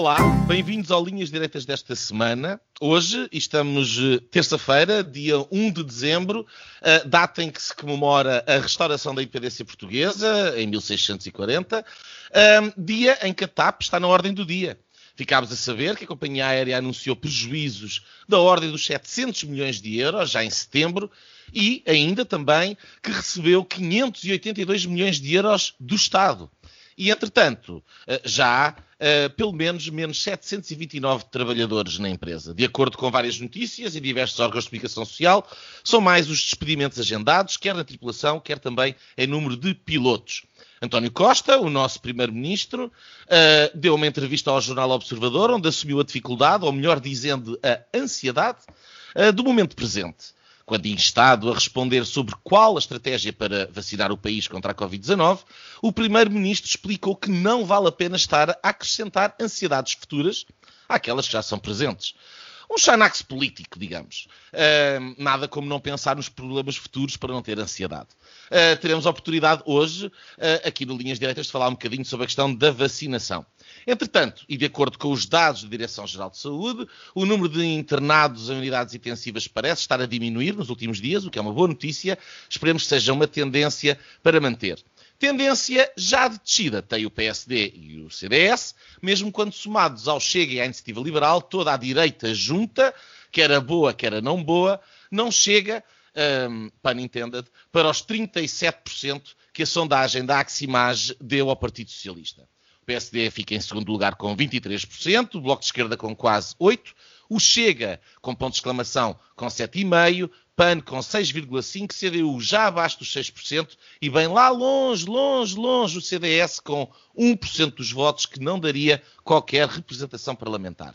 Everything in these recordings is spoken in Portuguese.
Olá, bem-vindos ao Linhas Direitas desta semana. Hoje estamos eh, terça-feira, dia 1 de dezembro, uh, data em que se comemora a restauração da independência portuguesa, em 1640, uh, dia em que a TAP está na ordem do dia. Ficámos a saber que a companhia aérea anunciou prejuízos da ordem dos 700 milhões de euros já em setembro e ainda também que recebeu 582 milhões de euros do Estado. E, entretanto, eh, já há uh, pelo menos menos 729 trabalhadores na empresa. De acordo com várias notícias e diversos órgãos de comunicação social, são mais os despedimentos agendados, quer na tripulação, quer também em número de pilotos. António Costa, o nosso primeiro-ministro, uh, deu uma entrevista ao jornal Observador, onde assumiu a dificuldade, ou melhor dizendo, a ansiedade, do momento presente quando instado a responder sobre qual a estratégia para vacinar o país contra a Covid-19, o Primeiro-Ministro explicou que não vale a pena estar a acrescentar ansiedades futuras àquelas que já são presentes. Um xanax político, digamos. Uh, nada como não pensar nos problemas futuros para não ter ansiedade. Uh, teremos a oportunidade hoje, uh, aqui no Linhas Diretas, de falar um bocadinho sobre a questão da vacinação. Entretanto, e de acordo com os dados da Direção-Geral de Saúde, o número de internados em unidades intensivas parece estar a diminuir nos últimos dias, o que é uma boa notícia. Esperemos que seja uma tendência para manter. Tendência já de descida tem o PSD e o CDS, mesmo quando somados ao Chega e à Iniciativa Liberal, toda a direita junta, quer a boa, quer a não boa, não chega, um, pun intended, para os 37% que a sondagem da Aximage deu ao Partido Socialista. PSD fica em segundo lugar com 23%, o Bloco de Esquerda com quase 8%, o Chega com ponto de exclamação com 7,5%, PAN com 6,5%, CDU já abaixo dos 6% e bem lá longe, longe, longe o CDS com 1% dos votos que não daria qualquer representação parlamentar.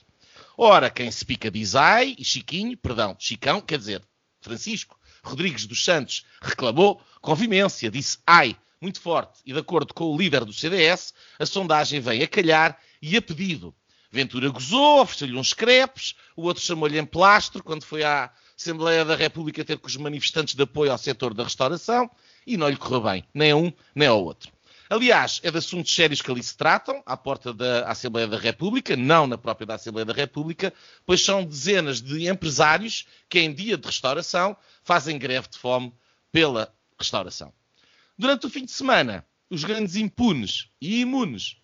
Ora, quem se pica diz ai, e Chiquinho, perdão, Chicão, quer dizer, Francisco Rodrigues dos Santos reclamou com vimência, disse ai, muito forte e de acordo com o líder do CDS, a sondagem vem a calhar e a pedido. Ventura gozou, ofereceu-lhe uns crepes, o outro chamou-lhe em plastro quando foi à Assembleia da República ter com os manifestantes de apoio ao setor da restauração e não lhe correu bem, nem a um nem ao outro. Aliás, é de assuntos sérios que ali se tratam, à porta da Assembleia da República, não na própria da Assembleia da República, pois são dezenas de empresários que, em dia de restauração, fazem greve de fome pela restauração. Durante o fim de semana, os grandes impunes e imunes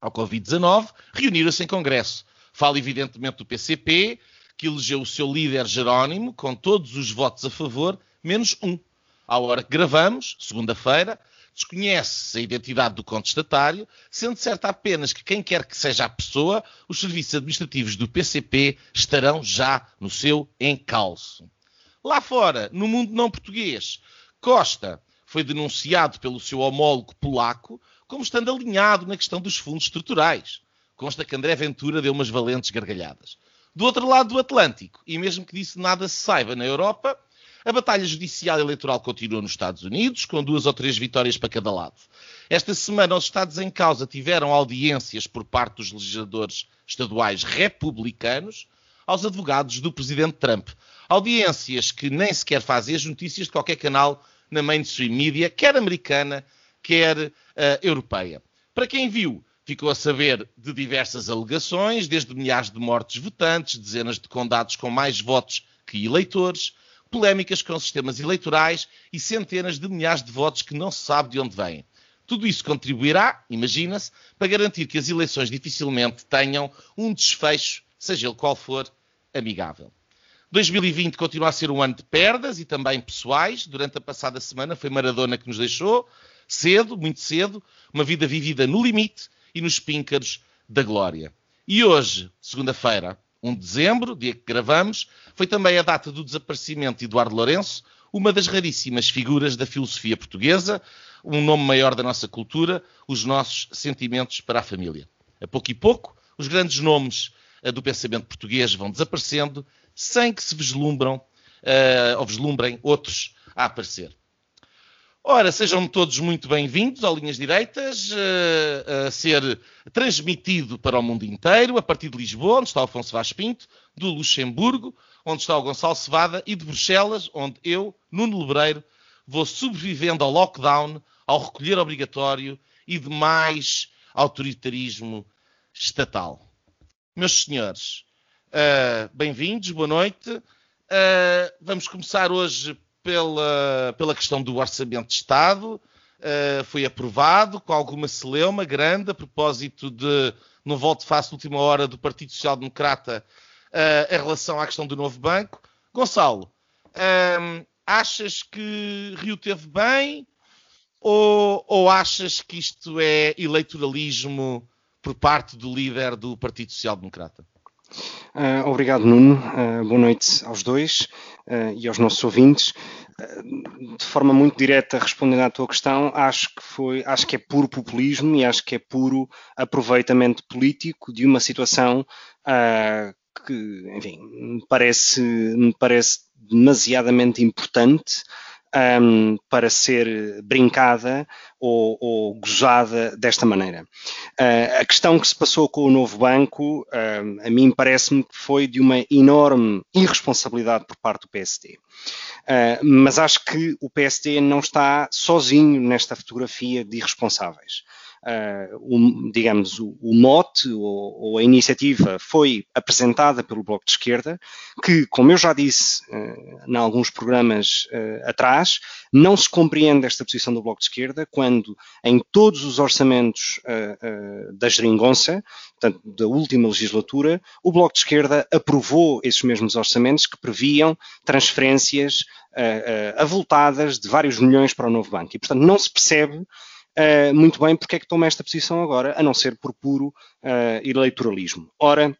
ao Covid-19 reuniram-se em Congresso. Falo evidentemente do PCP, que elegeu o seu líder Jerónimo, com todos os votos a favor, menos um. À hora que gravamos, segunda-feira, desconhece-se a identidade do contestatário, sendo certo apenas que quem quer que seja a pessoa, os serviços administrativos do PCP estarão já no seu encalço. Lá fora, no mundo não português, Costa foi denunciado pelo seu homólogo polaco como estando alinhado na questão dos fundos estruturais. Consta que André Ventura deu umas valentes gargalhadas. Do outro lado do Atlântico, e mesmo que disso nada se saiba na Europa, a batalha judicial e eleitoral continua nos Estados Unidos, com duas ou três vitórias para cada lado. Esta semana, os Estados em causa tiveram audiências por parte dos legisladores estaduais republicanos aos advogados do presidente Trump. Audiências que nem sequer fazem as notícias de qualquer canal na mainstream media, quer americana, quer uh, europeia. Para quem viu, ficou a saber de diversas alegações, desde milhares de mortes votantes, dezenas de condados com mais votos que eleitores, polémicas com sistemas eleitorais e centenas de milhares de votos que não se sabe de onde vêm. Tudo isso contribuirá, imagina-se, para garantir que as eleições dificilmente tenham um desfecho, seja ele qual for, amigável. 2020 continua a ser um ano de perdas e também pessoais. Durante a passada semana foi Maradona que nos deixou, cedo, muito cedo, uma vida vivida no limite e nos píncaros da glória. E hoje, segunda-feira, 1 de dezembro, dia que gravamos, foi também a data do desaparecimento de Eduardo Lourenço, uma das raríssimas figuras da filosofia portuguesa, um nome maior da nossa cultura, os nossos sentimentos para a família. A pouco e pouco, os grandes nomes uh, do pensamento português vão desaparecendo sem que se vislumbram uh, ou vislumbrem outros a aparecer. Ora, sejam todos muito bem-vindos ao Linhas Direitas, uh, a ser transmitido para o mundo inteiro, a partir de Lisboa, onde está o Afonso Vaz Pinto, do Luxemburgo, onde está o Gonçalo Cevada, e de Bruxelas, onde eu, Nuno Lebreiro, vou sobrevivendo ao lockdown, ao recolher obrigatório e de mais autoritarismo estatal. Meus senhores, uh, bem-vindos, boa noite. Uh, vamos começar hoje pela, pela questão do Orçamento de Estado. Uh, foi aprovado com alguma celeuma grande a propósito de, no voto face última hora do Partido Social Democrata uh, em relação à questão do novo banco. Gonçalo, um, achas que Rio teve bem ou, ou achas que isto é eleitoralismo por parte do líder do Partido Social Democrata? Uh, obrigado, Nuno. Uh, boa noite aos dois e aos nossos ouvintes. de forma muito direta, respondendo à tua questão, acho que foi, acho que é puro populismo e acho que é puro aproveitamento político de uma situação que, enfim, me parece, me parece demasiadamente importante um, para ser brincada ou, ou, gozada desta maneira. Uh, a questão que se passou com o novo banco, uh, a mim parece-me que foi de uma enorme irresponsabilidade por parte do PSD. Uh, mas acho que o PSD não está sozinho nesta fotografia de irresponsáveis uh, o, digamos, o, o mote ou, ou, a iniciativa foi apresentada pelo Bloco de Esquerda, que, como eu já disse uh, em alguns programas uh, atrás, não se compreende esta posição do Bloco de Esquerda quando, em todos os orçamentos da geringonça, portanto, da última legislatura, o Bloco de Esquerda aprovou esses mesmos orçamentos que previam transferências avultadas de vários milhões para o novo banco. E, portanto, não se percebe uh, muito bem porque é que toma esta posição agora, a não ser por puro uh, eleitoralismo. Ora,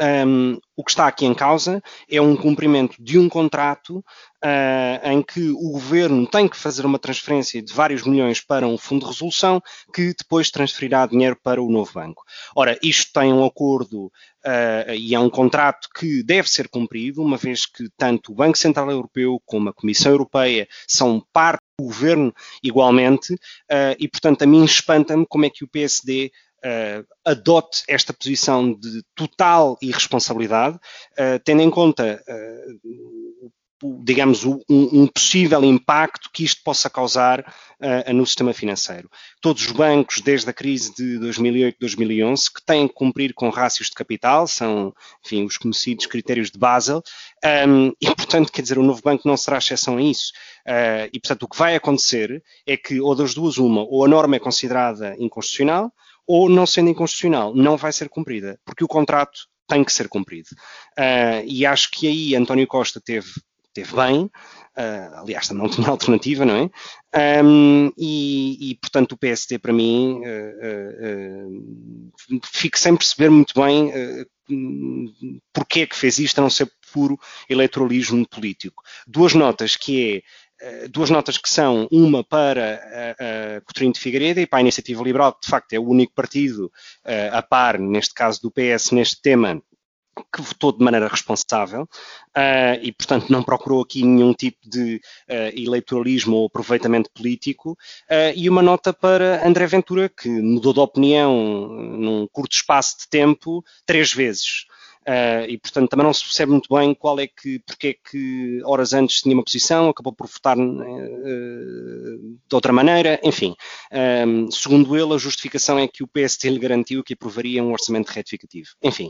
um, o que está aqui em causa é um cumprimento de um contrato uh, em que o governo tem que fazer uma transferência de vários milhões para um fundo de resolução que depois transferirá dinheiro para o novo banco. Ora, isto tem um acordo uh, e é um contrato que deve ser cumprido, uma vez que tanto o Banco Central Europeu como a Comissão Europeia são parte do governo igualmente, uh, e portanto a mim espanta-me como é que o PSD uh, adote esta posição de total irresponsabilidade, uh, tendo em conta uh, digamos, um, um, possível impacto que isto possa causar no sistema financeiro. Todos os bancos, desde a crise de 2008-2011, que têm que cumprir com rácios de capital, são, enfim, os conhecidos critérios de Basel, um, e, portanto, quer dizer, o novo banco não será exceção a isso. E, portanto, o que vai acontecer é que, ou das duas, uma, ou a norma é considerada inconstitucional, ou não sendo inconstitucional, não vai ser cumprida, porque o contrato tem que ser cumprido. Uh, e acho que aí António Costa teve, teve bem, uh, aliás, também não tinha alternativa, não é? Um, e, e, portanto, o PSD, para mim, uh, fico sem perceber muito bem porque é que fez isto, a não ser puro eleitoralismo político. Duas notas que é duas notas que são uma para a, a Coutinho de Figueiredo e para a Iniciativa Liberal, que de facto é o único partido uh, a par, neste caso do PS, neste tema, que votou de maneira responsável uh, e, portanto, não procurou aqui nenhum tipo de uh, eleitoralismo ou aproveitamento político. Uh, e uma nota para André Ventura, que mudou de opinião num curto espaço de tempo três vezes. Uh, e, portanto, também não se percebe muito bem qual é que, porque é que horas antes tinha uma posição, acabou por votar uh, de outra maneira, enfim. Um, segundo ele, a justificação é que o PSD lhe garantiu que aprovaria um orçamento retificativo. Enfim,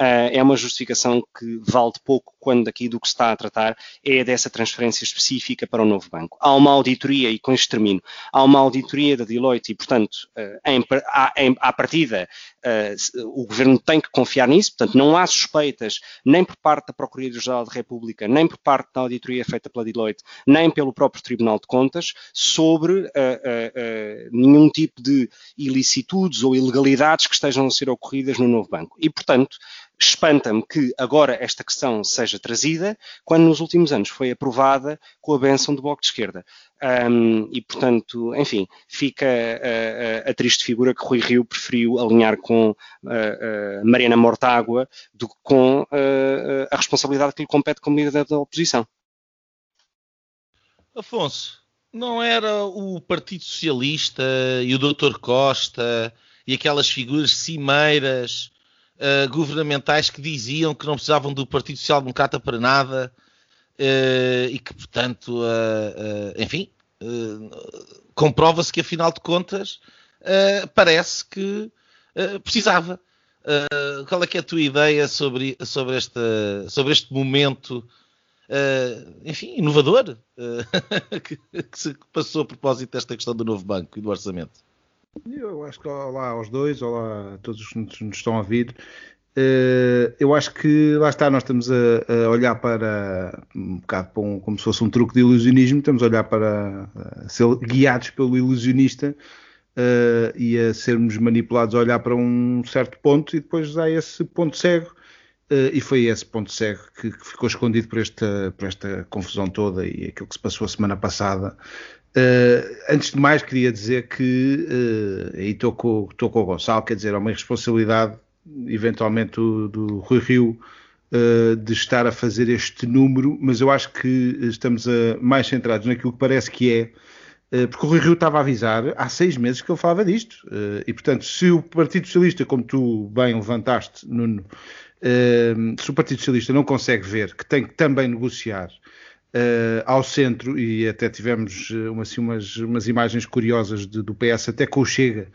uh, é uma justificação que vale de pouco quando aqui do que se está a tratar é dessa transferência específica para o novo banco. Há uma auditoria, e com isto termino, há uma auditoria da Deloitte e, portanto, em, à, em, à partida, o governo tem que confiar nisso, portanto, não há suspeitas, nem por parte da Procuradoria-Geral da República, nem por parte da auditoria feita pela Deloitte, nem pelo próprio Tribunal de Contas, sobre uh, uh, nenhum tipo de ilicitudes ou ilegalidades que estejam a ser ocorridas no novo banco. E, portanto, espanta-me que agora esta questão seja trazida, quando nos últimos anos foi aprovada com a benção do Bloco de Esquerda. Um, e, portanto, enfim, fica a, a, a, triste figura que Rui Rio preferiu alinhar com a, Mariana Mortágua do que com a responsabilidade que lhe compete como líder da oposição. Afonso, não era o Partido Socialista e o Dr. Costa e aquelas figuras cimeiras uh, governamentais que diziam que não precisavam do Partido Social Democrata para nada uh, e que, portanto, uh, enfim, comprova-se que, afinal de contas, parece que precisava. qual é que é a tua ideia sobre, sobre, esta, sobre este momento, enfim, inovador que, que se passou a propósito desta questão do novo banco e do orçamento? Eu acho que olá aos dois, olá a todos os que nos estão a ouvir. Uh, eu acho que lá está, nós estamos a, a olhar para um bocado para um, como se fosse um truque de ilusionismo, estamos a olhar para a ser guiados pelo ilusionista uh, e a sermos manipulados a olhar para um certo ponto e depois há esse ponto cego. Uh, e foi esse ponto cego que, que, ficou escondido por esta, por esta confusão toda e aquilo que se passou a semana passada, Uh, antes de mais, queria dizer que, uh, estou com, com o Gonçalo, quer dizer, é uma responsabilidade, eventualmente, do, do Rui Rio uh, de estar a fazer este número, mas eu acho que estamos mais centrados naquilo que parece que é, porque o Rui Rio estava a avisar há seis meses que ele falava disto, e portanto, se o Partido Socialista, como tu bem levantaste, Nuno, se o Partido Socialista não consegue ver que tem que também negociar uh, ao centro, e até tivemos eh, uma, assim, umas, umas imagens curiosas de, do PS, até com o Chega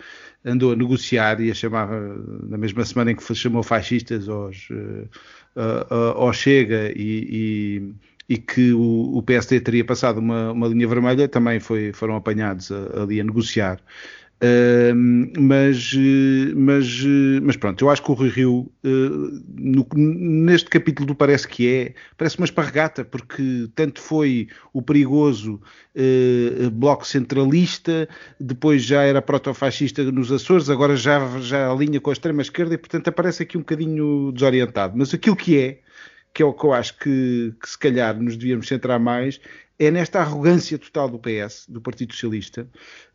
andou a negociar e a chamava, na mesma semana em que chamou fascistas aos, uh, ao Chega e, e, e que o, o, PSD teria passado uma, uma linha vermelha, também foi, foram apanhados a, ali a negociar. Uh, mas, mas, mas pronto, eu acho que o Rui Rio, uh, no, neste capítulo do Parece que é, parece uma esparregata, porque tanto foi o perigoso uh, bloco centralista, depois já era protofascista nos Açores, agora já, já alinha com a extrema-esquerda e, portanto, aparece aqui um bocadinho desorientado. Mas aquilo que é, que é o que eu acho que, que se calhar nos devíamos centrar mais, é nesta arrogância total do PS, do Partido Socialista,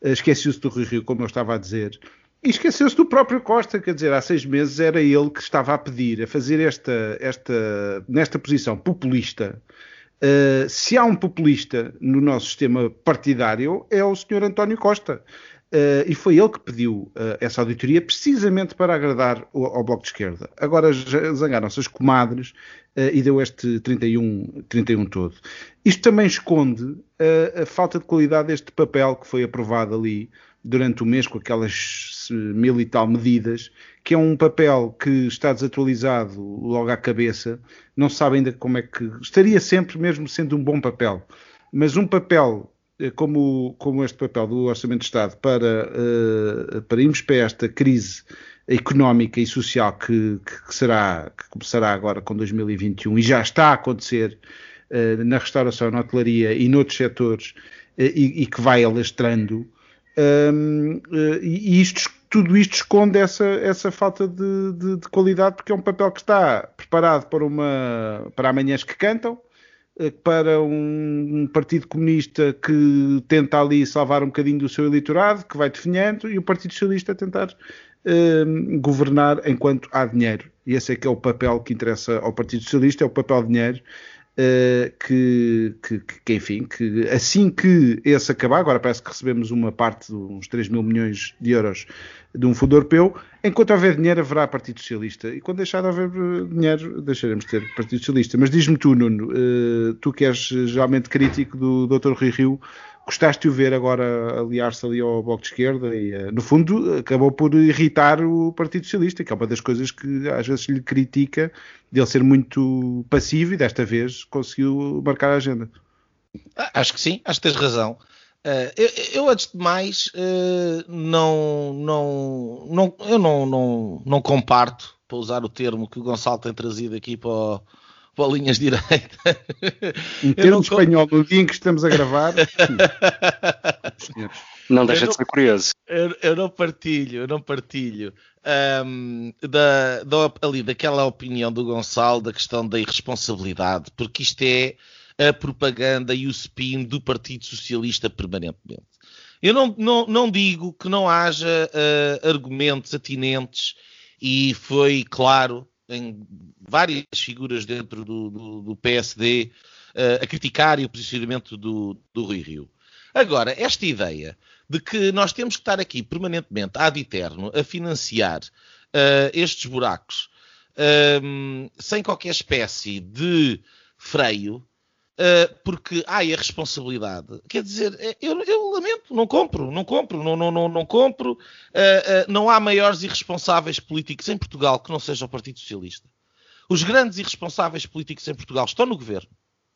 uh, esqueceu-se do Rui Rio, como eu estava a dizer, e esqueceu-se do próprio Costa, quer dizer, há seis meses era ele que estava a pedir, a fazer esta, esta nesta posição populista. Uh, se há um populista no nosso sistema partidário, é o Sr. António Costa. Uh, e foi ele que pediu uh, essa auditoria precisamente para agradar o, ao Bloco de Esquerda. Agora zangaram-se as comadres uh, e deu este 31, 31 todo. Isto também esconde a falta de qualidade deste papel que foi aprovado ali durante o mês com aquelas mil e tal medidas, que é um papel que está desatualizado logo à cabeça, não se sabe ainda como é que. Estaria sempre mesmo sendo um bom papel, mas um papel como, como este papel do Orçamento de Estado para, uh, para irmos para esta crise económica e social que, que, será, que começará agora com 2021 e já está a acontecer uh, na restauração, na hotelaria e noutros setores uh, e, e, que vai alastrando, um, e isto, tudo isto esconde essa, essa falta de, de, de, qualidade porque é um papel que está preparado para, uma, para amanhãs que cantam, eh, para um, Partido Comunista que tenta ali salvar um bocadinho do seu eleitorado, que vai definhando, e o Partido Socialista a tentar uh, governar enquanto há dinheiro. E esse é que é o papel que interessa ao Partido Socialista, é o papel de dinheiro. Uh, que, que, que, enfim, que assim que esse acabar, agora parece que recebemos uma parte de uns 3 mil milhões de euros de um fundo europeu. Enquanto houver dinheiro, haverá Partido Socialista. E quando deixar de haver eh, dinheiro, deixaremos de ter Partido Socialista. Mas diz-me tu, Nuno, uh, tu que és geralmente crítico do Dr. Rui Rio, gostaste de o ver agora aliar-se ali ao Bloco de Esquerda e, uh, no fundo, acabou por irritar o Partido Socialista, que é uma das coisas que às vezes lhe critica, de ele ser muito passivo e desta vez conseguiu marcar a agenda. Acho que sim, acho que tens razão. Uh, eu, eu, antes de mais, uh, não, não, não, eu não, não, não comparto, para usar o termo que o Gonçalo tem trazido aqui para, o, para linhas direitas. Em termo espanhol, no dia em que estamos a gravar. Não deixa de ser curioso. Eu, eu, não partilho, eu não partilho um, da, da, ali, daquela opinião do Gonçalo da questão da irresponsabilidade, porque isto é a propaganda e o spin do Partido Socialista permanentemente. Eu não, não, não digo que não haja uh, argumentos atinentes e foi claro em várias figuras dentro do, do, do PSD uh, a criticar o posicionamento do, do Rui Rio. Agora, esta ideia de que nós temos que estar aqui permanentemente, ad eterno, a financiar uh, estes buracos um, sem qualquer espécie de freio, uh, porque há a responsabilidade. Quer dizer, é, eu, eu, lamento, não compro, não compro, não, não, não, não compro. Uh, não há maiores irresponsáveis políticos em Portugal que não seja o Partido Socialista. Os grandes irresponsáveis políticos em Portugal estão no governo,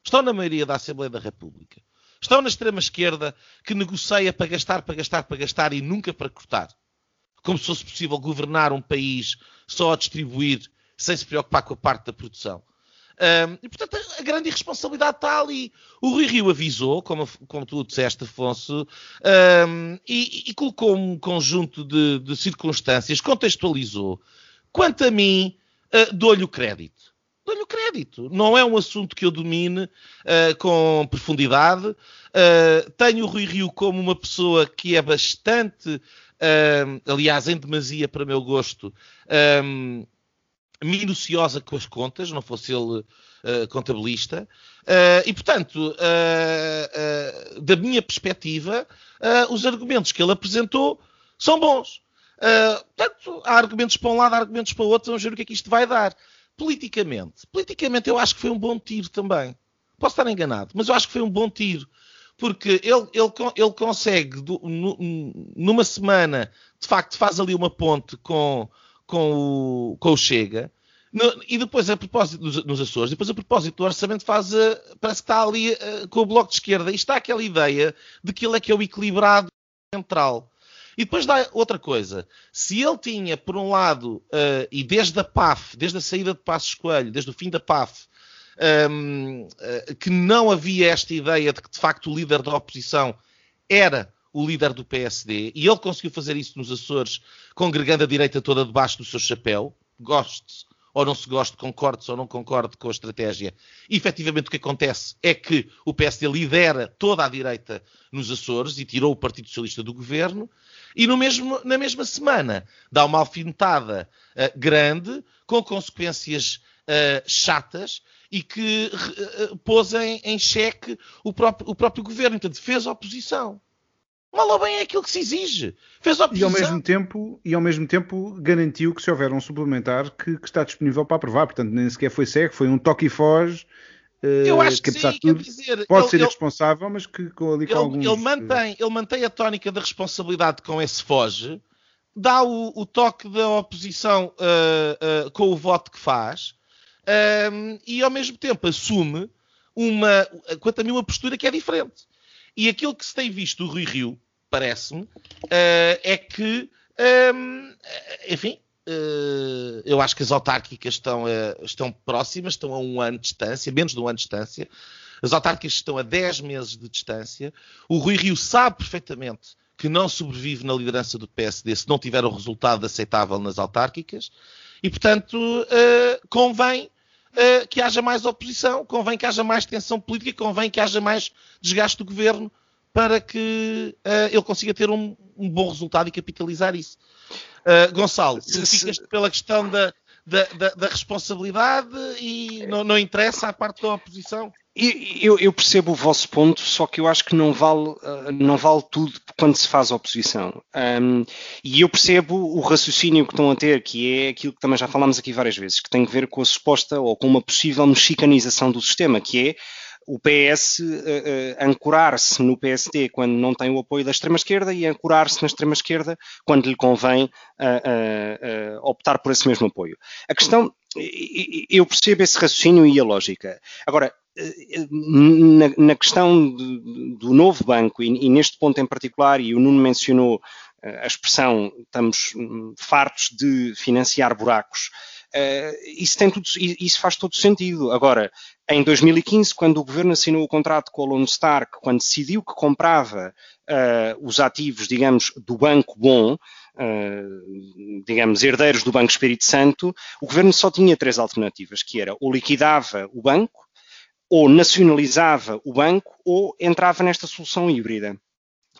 estão na maioria da Assembleia da República. Estão na extrema-esquerda que negocia para gastar, para gastar, para gastar e nunca para cortar. Como se fosse possível governar um país só a distribuir sem se preocupar com a parte da produção. Um, e, portanto, a, grande irresponsabilidade está ali. O Rui Rio avisou, como, como tu disseste, Afonso, um, e, e, colocou um conjunto de, de, circunstâncias, contextualizou. Quanto a mim, uh, dou-lhe o crédito dou-lhe o crédito. Não é um assunto que eu domine uh, com profundidade. Uh, tenho o Rui Rio como uma pessoa que é bastante, aliás, em demasia para meu gosto, minuciosa com as contas, não fosse ele contabilista. e, portanto, da minha perspectiva, os argumentos que ele apresentou são bons. portanto, há argumentos para um lado, há argumentos para o outro, vamos ver o que é que isto vai dar politicamente, politicamente eu acho que foi um bom tiro também. Posso estar enganado, mas eu acho que foi um bom tiro. Porque ele, ele, ele consegue, do, numa semana, de facto, faz ali uma ponte com, com, o, com o Chega. No, e depois, a propósito dos, nos Açores, depois a propósito do orçamento, faz, uh, parece que está ali uh, com o bloco de esquerda. E está aquela ideia de que ele é que é o equilibrado central. E depois dá outra coisa. Se ele tinha, por um lado, uh, e desde a PAF, desde a saída de Passos Coelho, desde o fim da PAF, um, uh, eh, que não havia esta ideia de que, de facto, o líder da oposição era o líder do PSD, e ele conseguiu fazer isso nos Açores, congregando a direita toda debaixo do seu chapéu, goste-se ou não se goste, concorde ou não concorde com a estratégia. E, efetivamente, o que acontece é que o PSD lidera toda a direita nos Açores e tirou o Partido Socialista do governo, e mesmo, na mesma semana dá uma alfinetada uh, grande, com consequências uh, chatas, e que uh, pôs em, em xeque o próprio, o próprio governo. Portanto, fez oposição. Mal ou bem é aquilo que se exige. Fez oposição. E ao mesmo tempo, e ao mesmo tempo garantiu que se houver um suplementar que, que está disponível para aprovar. Portanto, nem sequer foi cego, foi um toque e foge eu acho que, que sim, tudo, dizer, pode ele, ser ele, responsável, mas que com ali com ele, alguns... Ele mantém, ele mantém a tónica da responsabilidade com esse foge, dá o, o toque da oposição uh, uh, com o voto que faz uh, e ao mesmo tempo assume uma, quanto a mim, uma postura que é diferente. E aquilo que se tem visto do Rui Rio, parece-me, é que, um, enfim, Uh, eu acho que as autárquicas estão, uh, estão próximas, estão a um ano de distância, menos de um ano de distância. As autárquicas estão a 10 meses de distância. O Rui Rio sabe perfeitamente que não sobrevive na liderança do PSD se não tiver o resultado aceitável nas autárquicas. E, portanto, uh, convém que haja mais oposição, convém que haja mais tensão política, convém que haja mais desgaste do governo para que ele consiga ter um, um bom resultado e capitalizar isso. Uh, Gonçalo, tu ficas pela questão da, da, da, da responsabilidade e não, não, interessa a parte da oposição? Eu, eu, percebo o vosso ponto, só que eu acho que não vale, uh, não vale tudo quando se faz oposição. Um, e eu percebo o raciocínio que estão a ter, que é aquilo que também já falámos aqui várias vezes, que tem a ver com a suposta ou com uma possível mexicanização do sistema, que é o PS uh, uh, ancorar-se no PSD quando não tem o apoio da extrema-esquerda e ancorar-se na extrema-esquerda quando lhe convém uh, optar por esse mesmo apoio. A questão, eu percebo esse raciocínio e a lógica. Agora, na, na questão de, do novo banco, e, e, neste ponto em particular, e o Nuno mencionou a expressão estamos hum, fartos de financiar buracos, isso, tem tudo, isso faz todo sentido. Agora, em 2015, quando o governo assinou o contrato com a Lone Star, quando decidiu que comprava uh, os ativos, digamos, do Banco Bom, uh, digamos, herdeiros do Banco Espírito Santo, o governo só tinha três alternativas, que era ou liquidava o banco, ou nacionalizava o banco, ou entrava nesta solução híbrida.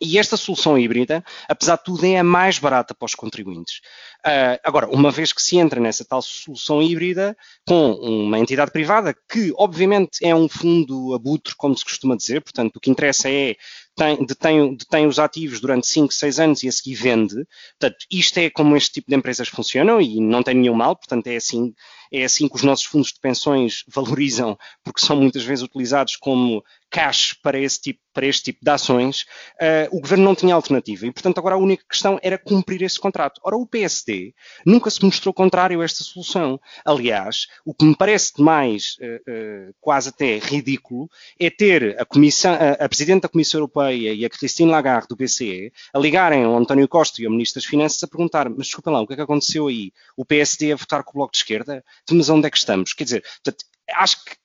E esta solução híbrida, apesar de tudo, é a mais barata para os contribuintes. Uh, agora, uma vez que se entra nessa tal solução híbrida com uma entidade privada, que obviamente é um fundo abutre, como se costuma dizer, portanto, o que interessa é tem, detém, detém os ativos durante 5, 6 anos e a seguir vende. Portanto, isto é como este tipo de empresas funcionam e não tem nenhum mal, portanto, é assim, é assim que os nossos fundos de pensões valorizam, porque são muitas vezes utilizados como cash para, esse tipo, para este tipo de ações. Uh, o governo não tinha alternativa e, portanto, agora a única questão era cumprir esse contrato. Ora, o PSD nunca se mostrou contrário a esta solução. Aliás, o que me parece mais uh, uh, quase até ridículo é ter a, comissão, a, a Presidente da Comissão Europeia e a Christine Lagarde do BCE a ligarem ao António Costa e ao Ministro das Finanças a perguntar, mas desculpa lá, o que é que aconteceu aí? O PSD a votar com o Bloco de Esquerda? Mas onde é que estamos? Quer dizer, portanto, acho que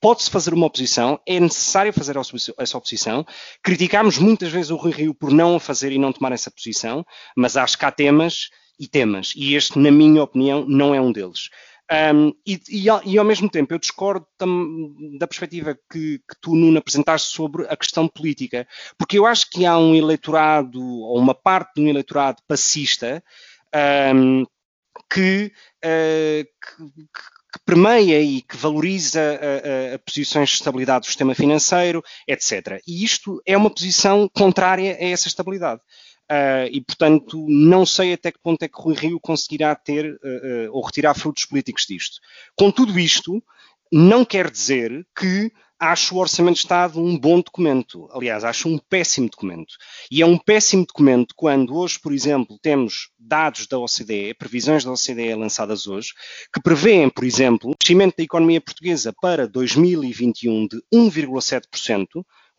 pode-se fazer uma oposição, é necessário fazer essa oposição. Criticámos muitas vezes o Rui Rio por não a fazer e não tomar essa posição, mas acho que há temas e temas, e este, na minha opinião, não é um deles. Um, e, e, e, ao mesmo tempo, eu discordo da perspectiva que, que, tu, Nuno, apresentaste sobre a questão política, porque eu acho que há um eleitorado, ou uma parte de um eleitorado passista, um, que, uh, que, que permeia e que valoriza a, a, posições de estabilidade do sistema financeiro, etc. E isto é uma posição contrária a essa estabilidade. Uh, e, portanto, não sei até que ponto é que Rui Rio conseguirá ter uh, ou retirar frutos políticos disto. Com tudo isto, não quer dizer que acho o Orçamento de Estado um bom documento. Aliás, acho um péssimo documento. E é um péssimo documento quando hoje, por exemplo, temos dados da OCDE, previsões da OCDE lançadas hoje, que prevêem, por exemplo, o crescimento da economia portuguesa para 2021 de 1,7%,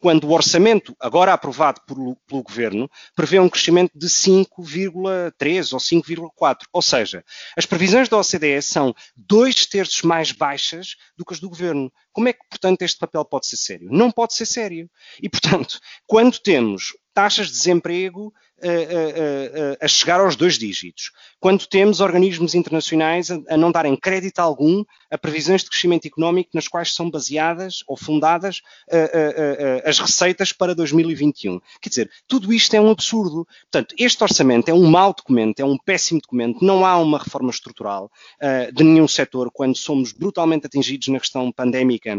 quando o orçamento, agora aprovado por, pelo governo, prevê um crescimento de 5,3 ou 5,4. Ou seja, as previsões da OCDE são dois terços mais baixas do que as do governo. Como é que, portanto, este papel pode ser sério? Não pode ser sério. E, portanto, quando temos taxas de desemprego a, a, a, chegar aos dois dígitos, quando temos organismos internacionais a, não darem crédito algum a previsões de crescimento económico nas quais são baseadas ou fundadas as receitas para 2021. Quer dizer, tudo isto é um absurdo. Portanto, este orçamento é um mau documento, é um péssimo documento, não há uma reforma estrutural de nenhum setor quando somos brutalmente atingidos na questão pandémica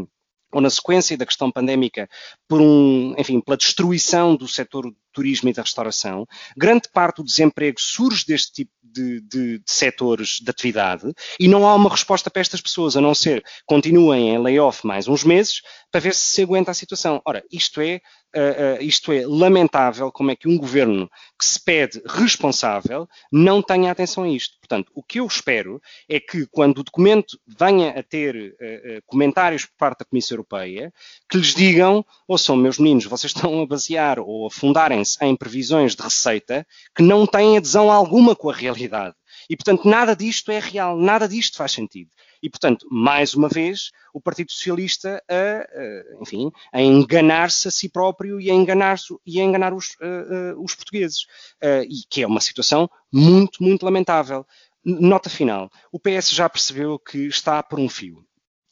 ou na sequência da questão pandémica, por um, enfim, pela destruição do setor turismo e da restauração, grande parte do desemprego surge deste tipo de, de, de, setores de atividade e não há uma resposta para estas pessoas, a não ser continuem em layoff mais uns meses para ver se se aguenta a situação. Ora, isto é, uh, uh, isto é lamentável como é que um governo que se pede responsável não tenha atenção a isto. Portanto, o que eu espero é que quando o documento venha a ter uh, comentários por parte da Comissão Europeia, que lhes digam, ou são meus meninos, vocês estão a basear ou a fundarem baseiam-se em previsões de receita que não têm adesão alguma com a realidade. E, portanto, nada disto é real, nada disto faz sentido. E, portanto, mais uma vez, o Partido Socialista a, a enfim, a enganar-se a si próprio e a enganar, e a enganar os, uh, uh, os portugueses. Uh, e que é uma situação muito, muito lamentável. Nota final. O PS já percebeu que está por um fio.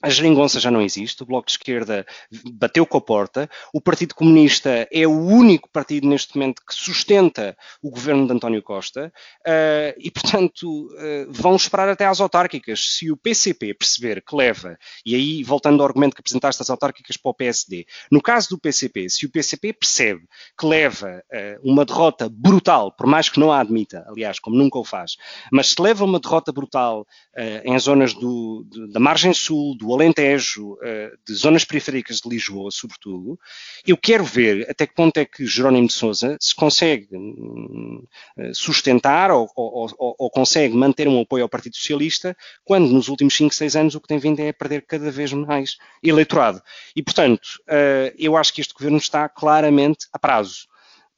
A geringonça já não existe, o Bloco de Esquerda bateu com a porta, o Partido Comunista é o único partido neste momento que sustenta o governo de António Costa uh, e, portanto, uh, vão esperar até às autárquicas. Se o PCP perceber que leva, e aí voltando ao argumento que apresentaste as autárquicas para o PSD, no caso do PCP, se o PCP percebe que leva uh, uma derrota brutal, por mais que não a admita, aliás, como nunca o faz, mas se leva uma derrota brutal em zonas do, da margem sul, do Alentejo, eh, de zonas periféricas de Lisboa, sobretudo, eu quero ver até que ponto é que Jerónimo de Sousa se consegue hum, eh, sustentar ou, ou, ou, consegue manter um apoio ao Partido Socialista, quando nos últimos 5, 6 anos o que tem vindo é perder cada vez mais eleitorado. E, portanto, eh, eu acho que este governo está claramente a prazo.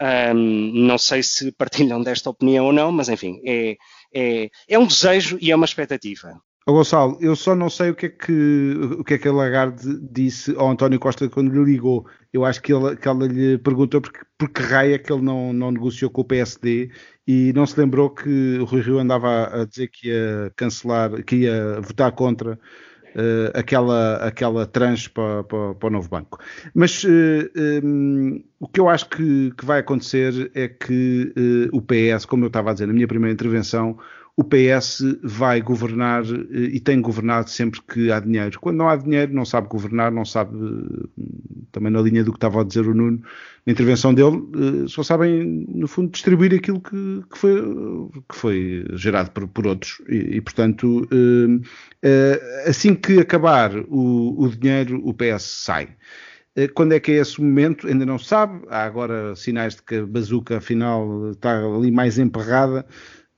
Um, não sei se partilham desta opinião ou não, mas enfim, é, é, é um desejo e é uma expectativa. Oh, Gonçalo, eu só não sei o que é que o que é que a Lagarde disse ao António Costa quando lhe ligou. Eu acho que, ele, que ela lhe perguntou porque, porque raia que ele não, não negociou com o PSD e não se lembrou que o Rui Rio andava a dizer que ia cancelar, que ia votar contra uh, aquela, aquela tranche para, para, para, o novo banco. Mas uh, eh, um, o que eu acho que, que vai acontecer é que uh, o PS, como eu estava a dizer na minha primeira intervenção, o PS vai governar e tem governado sempre que há dinheiro. Quando não há dinheiro, não sabe governar, não sabe, também na linha do que estava a dizer o Nuno, na intervenção dele, só sabem, no fundo, distribuir aquilo que, que, foi, que foi, gerado por, por outros. E, e portanto, assim que acabar o, o dinheiro, o PS sai. Quando é que é esse momento? Ainda não se sabe. Há agora sinais de que a bazuca, afinal, está ali mais emperrada.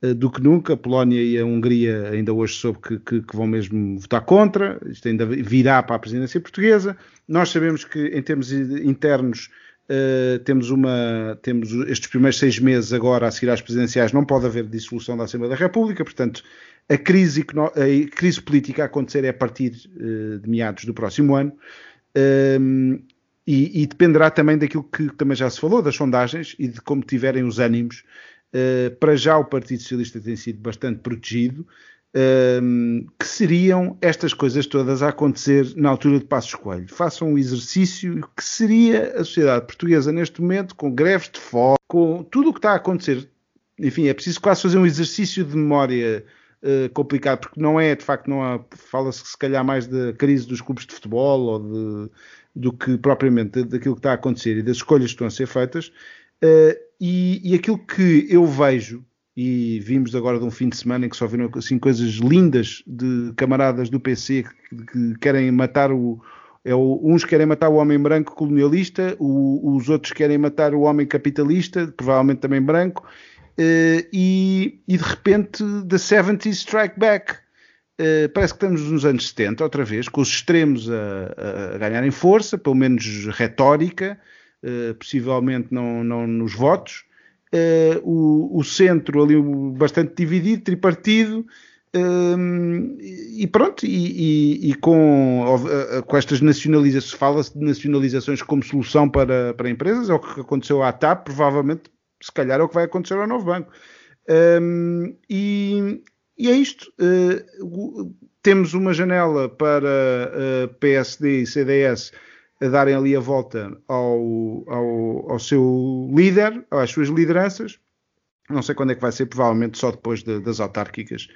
Eh, do que nunca. A Polónia e a Hungria ainda hoje soube que, que, que, vão mesmo votar contra. Isto ainda virá para a presidência portuguesa. Nós sabemos que, em termos internos, uh, temos, uma, temos estes primeiros seis meses agora a seguir às presidenciais, não pode haver dissolução da Assembleia da República, portanto. A crise, a crise política a acontecer é a partir uh, de meados do próximo ano. Um, ehm, e, e, dependerá também daquilo que também já se falou, das sondagens e de como tiverem os ânimos para já o Partido Socialista tem sido bastante protegido, uh, que seriam estas coisas todas a acontecer na altura de Passos Coelho. Façam um exercício que seria a sociedade portuguesa neste momento, com greves de fome, com tudo o que está a acontecer. Enfim, é preciso quase fazer um exercício de memória uh, complicado, porque não é, de facto, não fala-se se calhar mais da crise dos clubes de futebol ou de, do que propriamente daquilo que está a acontecer e das escolhas que estão a ser feitas. Uh, e, e, aquilo que eu vejo, e vimos agora de um fim de semana em que só viram assim, coisas lindas de camaradas do PC que, que querem matar o, é o, uns querem matar o homem branco colonialista, o, os outros querem matar o homem capitalista, provavelmente também branco, uh, e, e, de repente the 70s strike back. Uh, parece que estamos nos anos 70, outra vez, com os extremos a, a ganharem força, pelo menos retórica, possivelmente não, não nos votos. Uh, o, o, centro ali bastante dividido, tripartido, eh, e pronto, e, e, e com, com, estas nacionalizações, fala-se de nacionalizações como solução para, para empresas, é o que aconteceu à TAP, provavelmente, se calhar é o que vai acontecer ao novo banco. Um, e, e, é isto. Uh, temos uma janela para uh, PSD e CDS a darem ali a volta ao, ao, ao seu líder, às suas lideranças. Não sei quando é que vai ser, provavelmente só depois de, das autárquicas.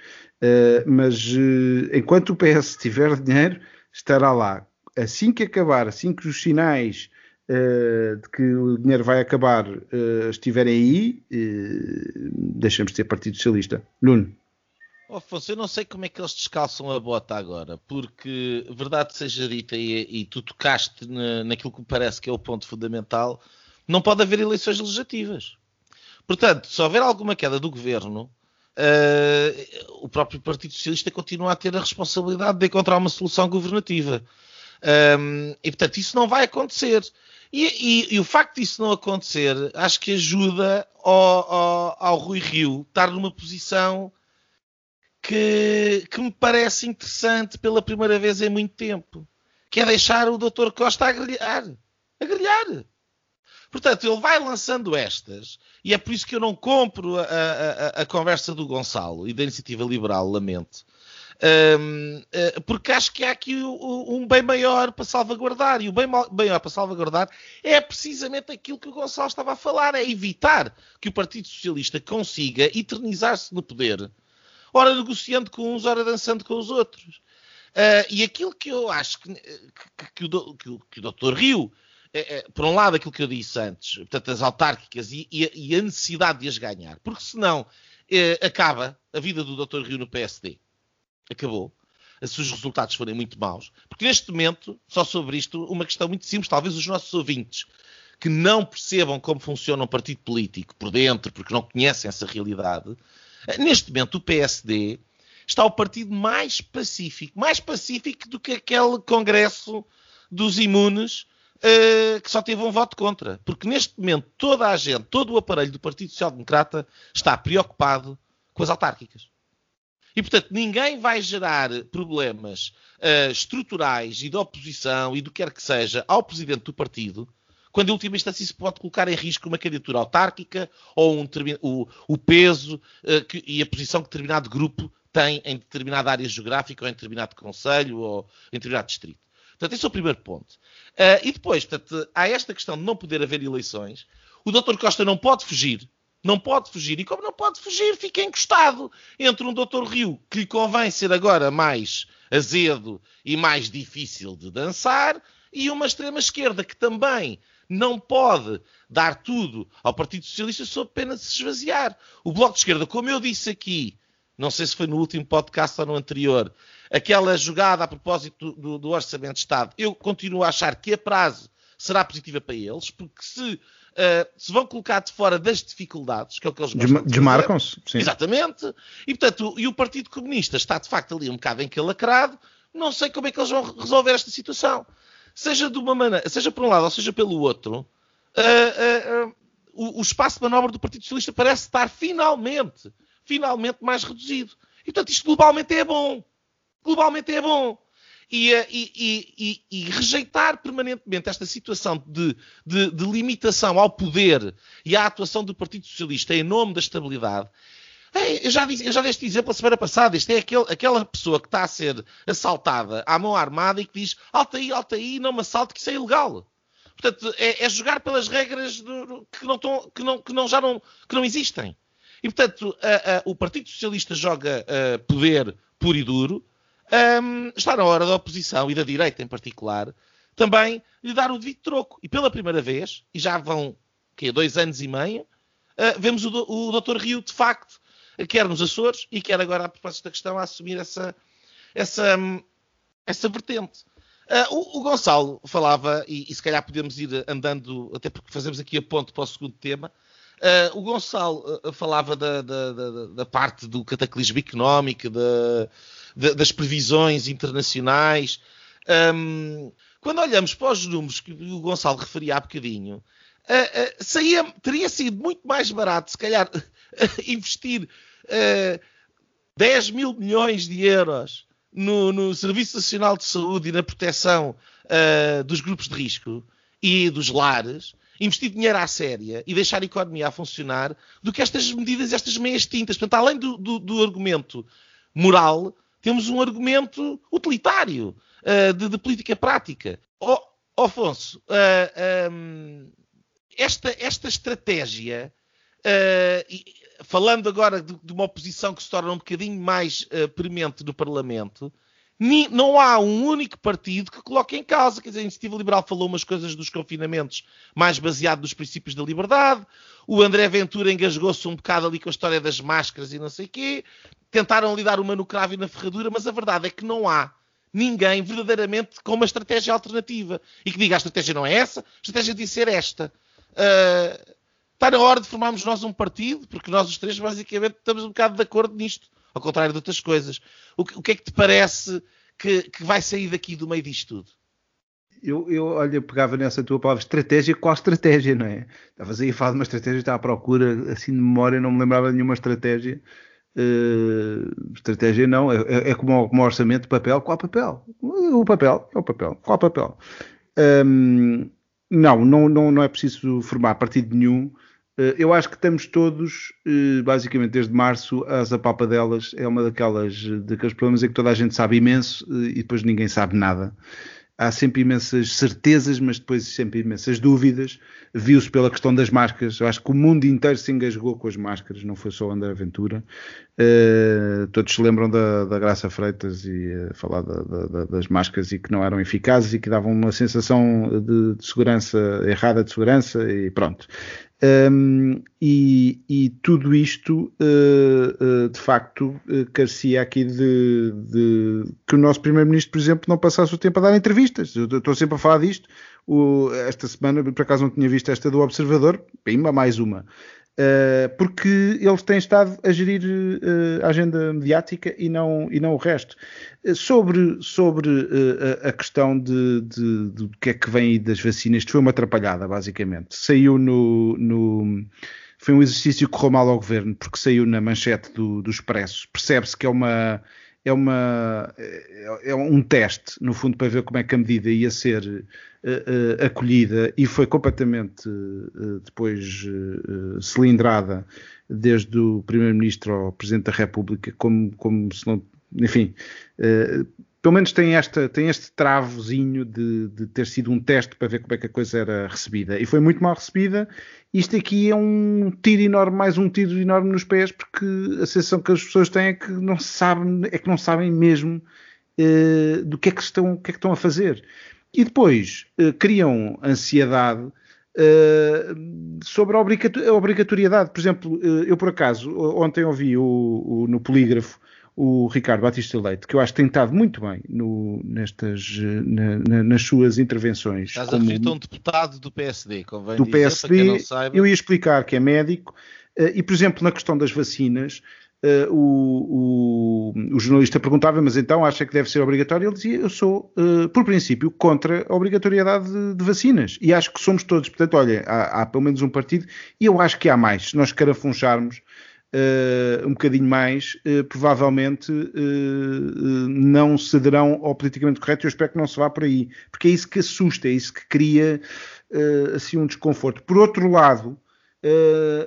Uh, mas uh, enquanto o PS tiver dinheiro, estará lá. Assim que acabar, assim que os sinais uh, de que o dinheiro vai acabar estiverem aí, deixamos de ser Partido Socialista. Nuno. Oh, Afonso, eu não sei como é que eles descalçam a bota agora, porque, verdade seja dita, e, e tu tocaste na, naquilo que me parece que é o ponto fundamental, não pode haver eleições legislativas. Portanto, se houver alguma queda do governo, uh, o próprio Partido Socialista continua a ter a responsabilidade de encontrar uma solução governativa. Um, e, portanto, isso não vai acontecer. E, e, e, o facto disso não acontecer, acho que ajuda ao, ao, ao Rui Rio estar numa posição que, que me parece interessante pela primeira vez em muito tempo, que é deixar o Dr. Costa a grelhar. A grelhar. Portanto, ele vai lançando estas, e é por isso que eu não compro a, a, a conversa do Gonçalo e da Iniciativa Liberal, lamento. Um, eh, porque acho que há aqui um bem maior para salvaguardar, e o bem maior para salvaguardar é precisamente aquilo que o Gonçalo estava a falar: é evitar que o Partido Socialista consiga eternizar-se no poder ora negociando com uns, ora dançando com os outros. Uh, e aquilo que eu acho que, que, que, o, que, o, o Dr. Rio, é, é, por um lado, aquilo que eu disse antes, portanto, as autárquicas e, e, e a necessidade de as ganhar, porque senão é, acaba a vida do Dr. Rio no PSD. Acabou. Se os resultados forem muito maus. Porque neste momento, só sobre isto, uma questão muito simples, talvez os nossos ouvintes que não percebam como funciona um partido político por dentro, porque não conhecem essa realidade, Neste momento, o PSD está o partido mais pacífico, mais pacífico do que aquele congresso dos imunes uh, que só teve um voto contra. Porque neste momento toda a gente, todo o aparelho do Partido Social Democrata está preocupado com as autárquicas. E, portanto, ninguém vai gerar problemas uh, estruturais e de oposição e do que quer que seja ao presidente do partido quando em última instância se pode colocar em risco uma candidatura autárquica ou um, o, o, peso uh, que, e a posição que determinado grupo tem em determinada área geográfica ou em determinado conselho ou em determinado distrito. Portanto, esse é o primeiro ponto. Uh, e depois, portanto, há esta questão de não poder haver eleições. O Dr. Costa não pode fugir. Não pode fugir. E como não pode fugir, fica encostado entre um Dr. Rio, que lhe convém ser agora mais azedo e mais difícil de dançar, e uma extrema-esquerda que também não pode dar tudo ao Partido Socialista sob pena de se esvaziar. O Bloco de Esquerda, como eu disse aqui, não sei se foi no último podcast ou no anterior, aquela jogada a propósito do, do Orçamento de Estado, eu continuo a achar que a prazo será positiva para eles, porque se, uh, se vão colocar de fora das dificuldades, que é o que eles gostam de Desmarcam-se. Exatamente. E, portanto, e o Partido Comunista está, de facto, ali um bocado encalacrado. Não sei como é que eles vão resolver esta situação. Seja de uma maneira, seja por um lado ou seja pelo outro, uh, uh, o, o espaço de manobra do Partido Socialista parece estar finalmente finalmente mais reduzido. E, portanto, isto globalmente é bom. Globalmente é bom. E, e, e, e rejeitar permanentemente esta situação de, de, de, limitação ao poder e à atuação do Partido Socialista em nome da estabilidade. Eu, já disse, eu já dei este exemplo a semana passada. Isto é aquele, aquela pessoa que está a ser assaltada à mão armada e que diz: alta aí, alta aí, não me assalte, que isso é ilegal. Portanto, é, é jogar pelas regras do, que, não estão, que, não, que não, já não, que não existem. E, portanto, o Partido Socialista joga poder puro e duro. Um, está na hora da oposição e da direita em particular também lhe dar o devido troco. E pela primeira vez, e já vão que dois anos e meio, uh, vemos o, o Dr. Rio, de facto, quer nos Açores e quer agora, a propósito da questão, a assumir essa, essa, essa vertente. Uh, o, o, Gonçalo falava, e, e, se calhar podemos ir andando, até porque fazemos aqui a ponto para o segundo tema, Uh, o Gonçalo uh, falava da, da, da, da, parte do cataclismo económico, das previsões internacionais. Um, quando olhamos para os números que o Gonçalo referia há bocadinho, saía, teria sido muito mais barato, se calhar, investir 10 mil milhões de euros no, no, Serviço Nacional de Saúde e na proteção dos grupos de risco e dos lares investir dinheiro à séria e deixar a economia a funcionar do que estas medidas, estas meias tintas. Portanto, além do, do, do argumento moral, temos um argumento utilitário uh, de, de, política prática. Oh, Afonso, uh, um, esta, esta estratégia, uh, falando agora de, de, uma oposição que se torna um bocadinho mais premente no Parlamento, não há um único partido que coloque em causa. Quer dizer, a Iniciativa Liberal falou umas coisas dos confinamentos mais baseado nos princípios da liberdade. O André Ventura engasgou-se um bocado ali com a história das máscaras e não sei o quê. Tentaram lidar uma no cravo e na ferradura, mas a verdade é que não há ninguém verdadeiramente com uma estratégia alternativa. E que diga a estratégia não é essa, a estratégia de ser esta. Uh, está na hora de formarmos nós um partido, porque nós os três basicamente estamos um bocado de acordo nisto ao contrário de outras coisas. O que, o que é que te parece que, que, vai sair daqui do meio disto tudo? Eu, eu, olha, pegava nessa tua palavra estratégia, qual estratégia, não é? Estavas aí a falar de uma estratégia, estava à procura, assim de memória, não me lembrava de nenhuma estratégia. Uh, estratégia não, é, é, é como, como orçamento de papel, qual papel? O papel, é o papel, qual papel? Um, não, não, não, não é preciso formar partido nenhum eu acho que estamos todos, eh, basicamente desde março, às apapadelas. É uma daquelas, daqueles problemas em que toda a gente sabe imenso eh, e depois ninguém sabe nada. Há sempre imensas certezas, mas depois sempre imensas dúvidas. Viu-se pela questão das máscaras. Eu acho que o mundo inteiro se engasgou com as máscaras, não foi só André Aventura. Uh, todos se lembram da, da Graça Freitas e uh, falar da, da, das máscaras e que não eram eficazes e que davam uma sensação de, de segurança errada de segurança e pronto. Um, e, e, tudo isto, uh, uh, de facto, uh, carecia aqui de, de, que o nosso Primeiro-Ministro, por exemplo, não passasse o tempo a dar entrevistas. Eu estou sempre a falar disto. O, esta semana, por acaso, não tinha visto esta do Observador. Pimba, mais uma. Uh, porque eles têm estado a gerir uh, a agenda mediática e não, e não o resto. Uh, sobre sobre a questão de, de, de, do que é que vem aí das vacinas, isto foi uma atrapalhada, basicamente. Saiu no, no, foi um exercício que correu mal ao governo, porque saiu na manchete do, do Expresso. Percebe-se que é uma, é, uma, é, é um teste, no fundo, para ver como é que a medida ia ser uh, uh, acolhida e foi completamente uh, depois cilindrada desde o Primeiro-Ministro ao Presidente da República, como, como se não. Enfim, pelo menos tem, esta, tem este travozinho de, de, ter sido um teste para ver como é que a coisa era recebida. E foi muito mal recebida. Isto aqui é um tiro enorme, mais um tiro enorme nos pés, porque a sensação que as pessoas têm é que não sabem, é que não sabem mesmo uh, do que é que estão, que é que estão a fazer. E depois uh, criam ansiedade uh, sobre a obrigatoriedade. Por exemplo, eu por acaso, ontem ouvi o, o, no polígrafo o Ricardo Batista Leite, que eu acho que tem estado muito bem no, nestas, na, na, nas suas intervenções. Estás como, a referir a um deputado do PSD, convém do dizer, PSD. Eu ia explicar que é médico, uh, e por exemplo, na questão das vacinas, uh, o, o, o, jornalista perguntava, mas então acha que deve ser obrigatório? Ele dizia, eu sou, uh, por princípio, contra a obrigatoriedade de, de, vacinas. E acho que somos todos. Portanto, olha, há, há, pelo menos um partido, e eu acho que há mais. Se nós carafuncharmos uh, um bocadinho mais, uh, provavelmente uh, não cederão ao politicamente correto. Eu espero que não se vá por aí, porque é isso que assusta, é isso que cria assim um desconforto. Por outro lado,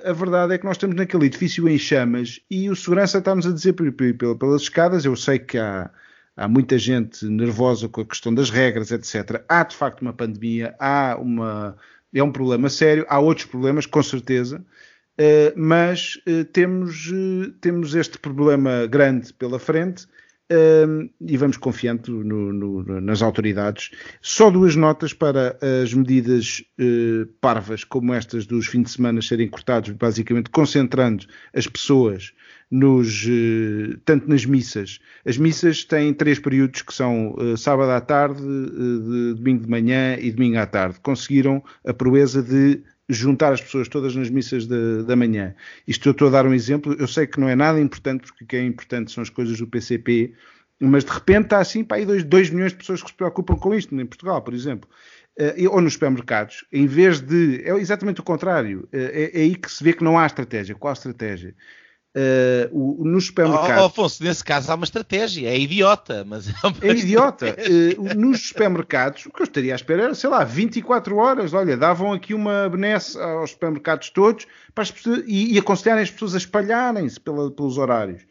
a verdade é que nós estamos naquele edifício em chamas e o segurança está-nos a dizer pelas escadas. Eu sei que há há muita gente nervosa com a questão das regras, etc. Há de facto uma pandemia, há uma, é um problema sério, há outros problemas, com certeza, Uh, mas uh, temos, uh, temos este problema grande pela frente e vamos confiando no, no, nas autoridades. Só duas notas para as medidas parvas, como estas dos fins de semana serem cortados, basicamente concentrando as pessoas nos, tanto nas missas. As missas têm três períodos que são sábado à tarde, de domingo de manhã e domingo à tarde. Conseguiram a proeza de juntar as pessoas todas nas missas da manhã. Isto eu estou a dar um exemplo, eu sei que não é nada importante, porque o que é importante são as coisas do PCP, mas de repente está assim, para aí 2 milhões de pessoas que se preocupam com isto, em Portugal, por exemplo. Uh, ou nos supermercados, em vez de. É exatamente o contrário. Uh, é, é, aí que se vê que não há estratégia. Qual a estratégia? Uh, o, nos supermercados. Oh, Afonso, nesse caso há uma estratégia, é idiota, mas é, uma é idiota. Uh, nos supermercados, o que eu estaria à espera era, sei lá, 24 horas. Olha, davam aqui uma benesse aos supermercados todos para as pessoas, e, e aconselharem as pessoas a espalharem-se pelos horários.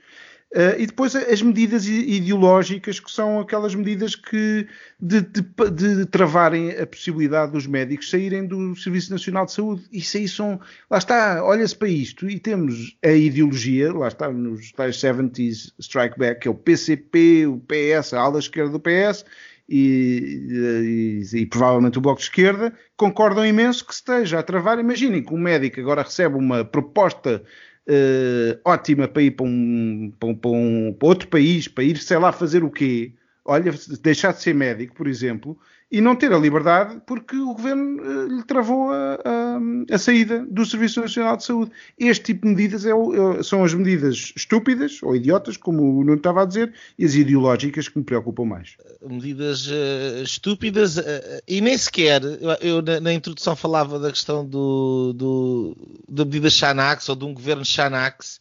Uh, e depois as medidas ideológicas, que são aquelas medidas que de, de, de, travarem a possibilidade dos médicos saírem do Serviço Nacional de Saúde. Isso aí são. Lá está, olha-se para isto e temos a ideologia, lá está nos tais 70s Strike Back, que é o PCP, o PS, a ala esquerda do PS. E, e, e, provavelmente o Bloco de Esquerda concordam imenso que esteja a travar. Imaginem que um médico agora recebe uma proposta uh, ótima para ir para um, para, um, para, um, para outro país, para ir, sei lá, fazer o quê? Olha, deixar de ser médico, por exemplo, e não ter a liberdade porque o governo uh, lhe travou a, a, a, saída do Serviço Nacional de Saúde. Este tipo de medidas é, é, são as medidas estúpidas ou idiotas, como o Nuno estava a dizer, e as ideológicas que me preocupam mais. Medidas uh, estúpidas uh, e nem sequer, eu, eu na, na, introdução falava da questão do, do, da medida Xanax ou de um governo Xanax,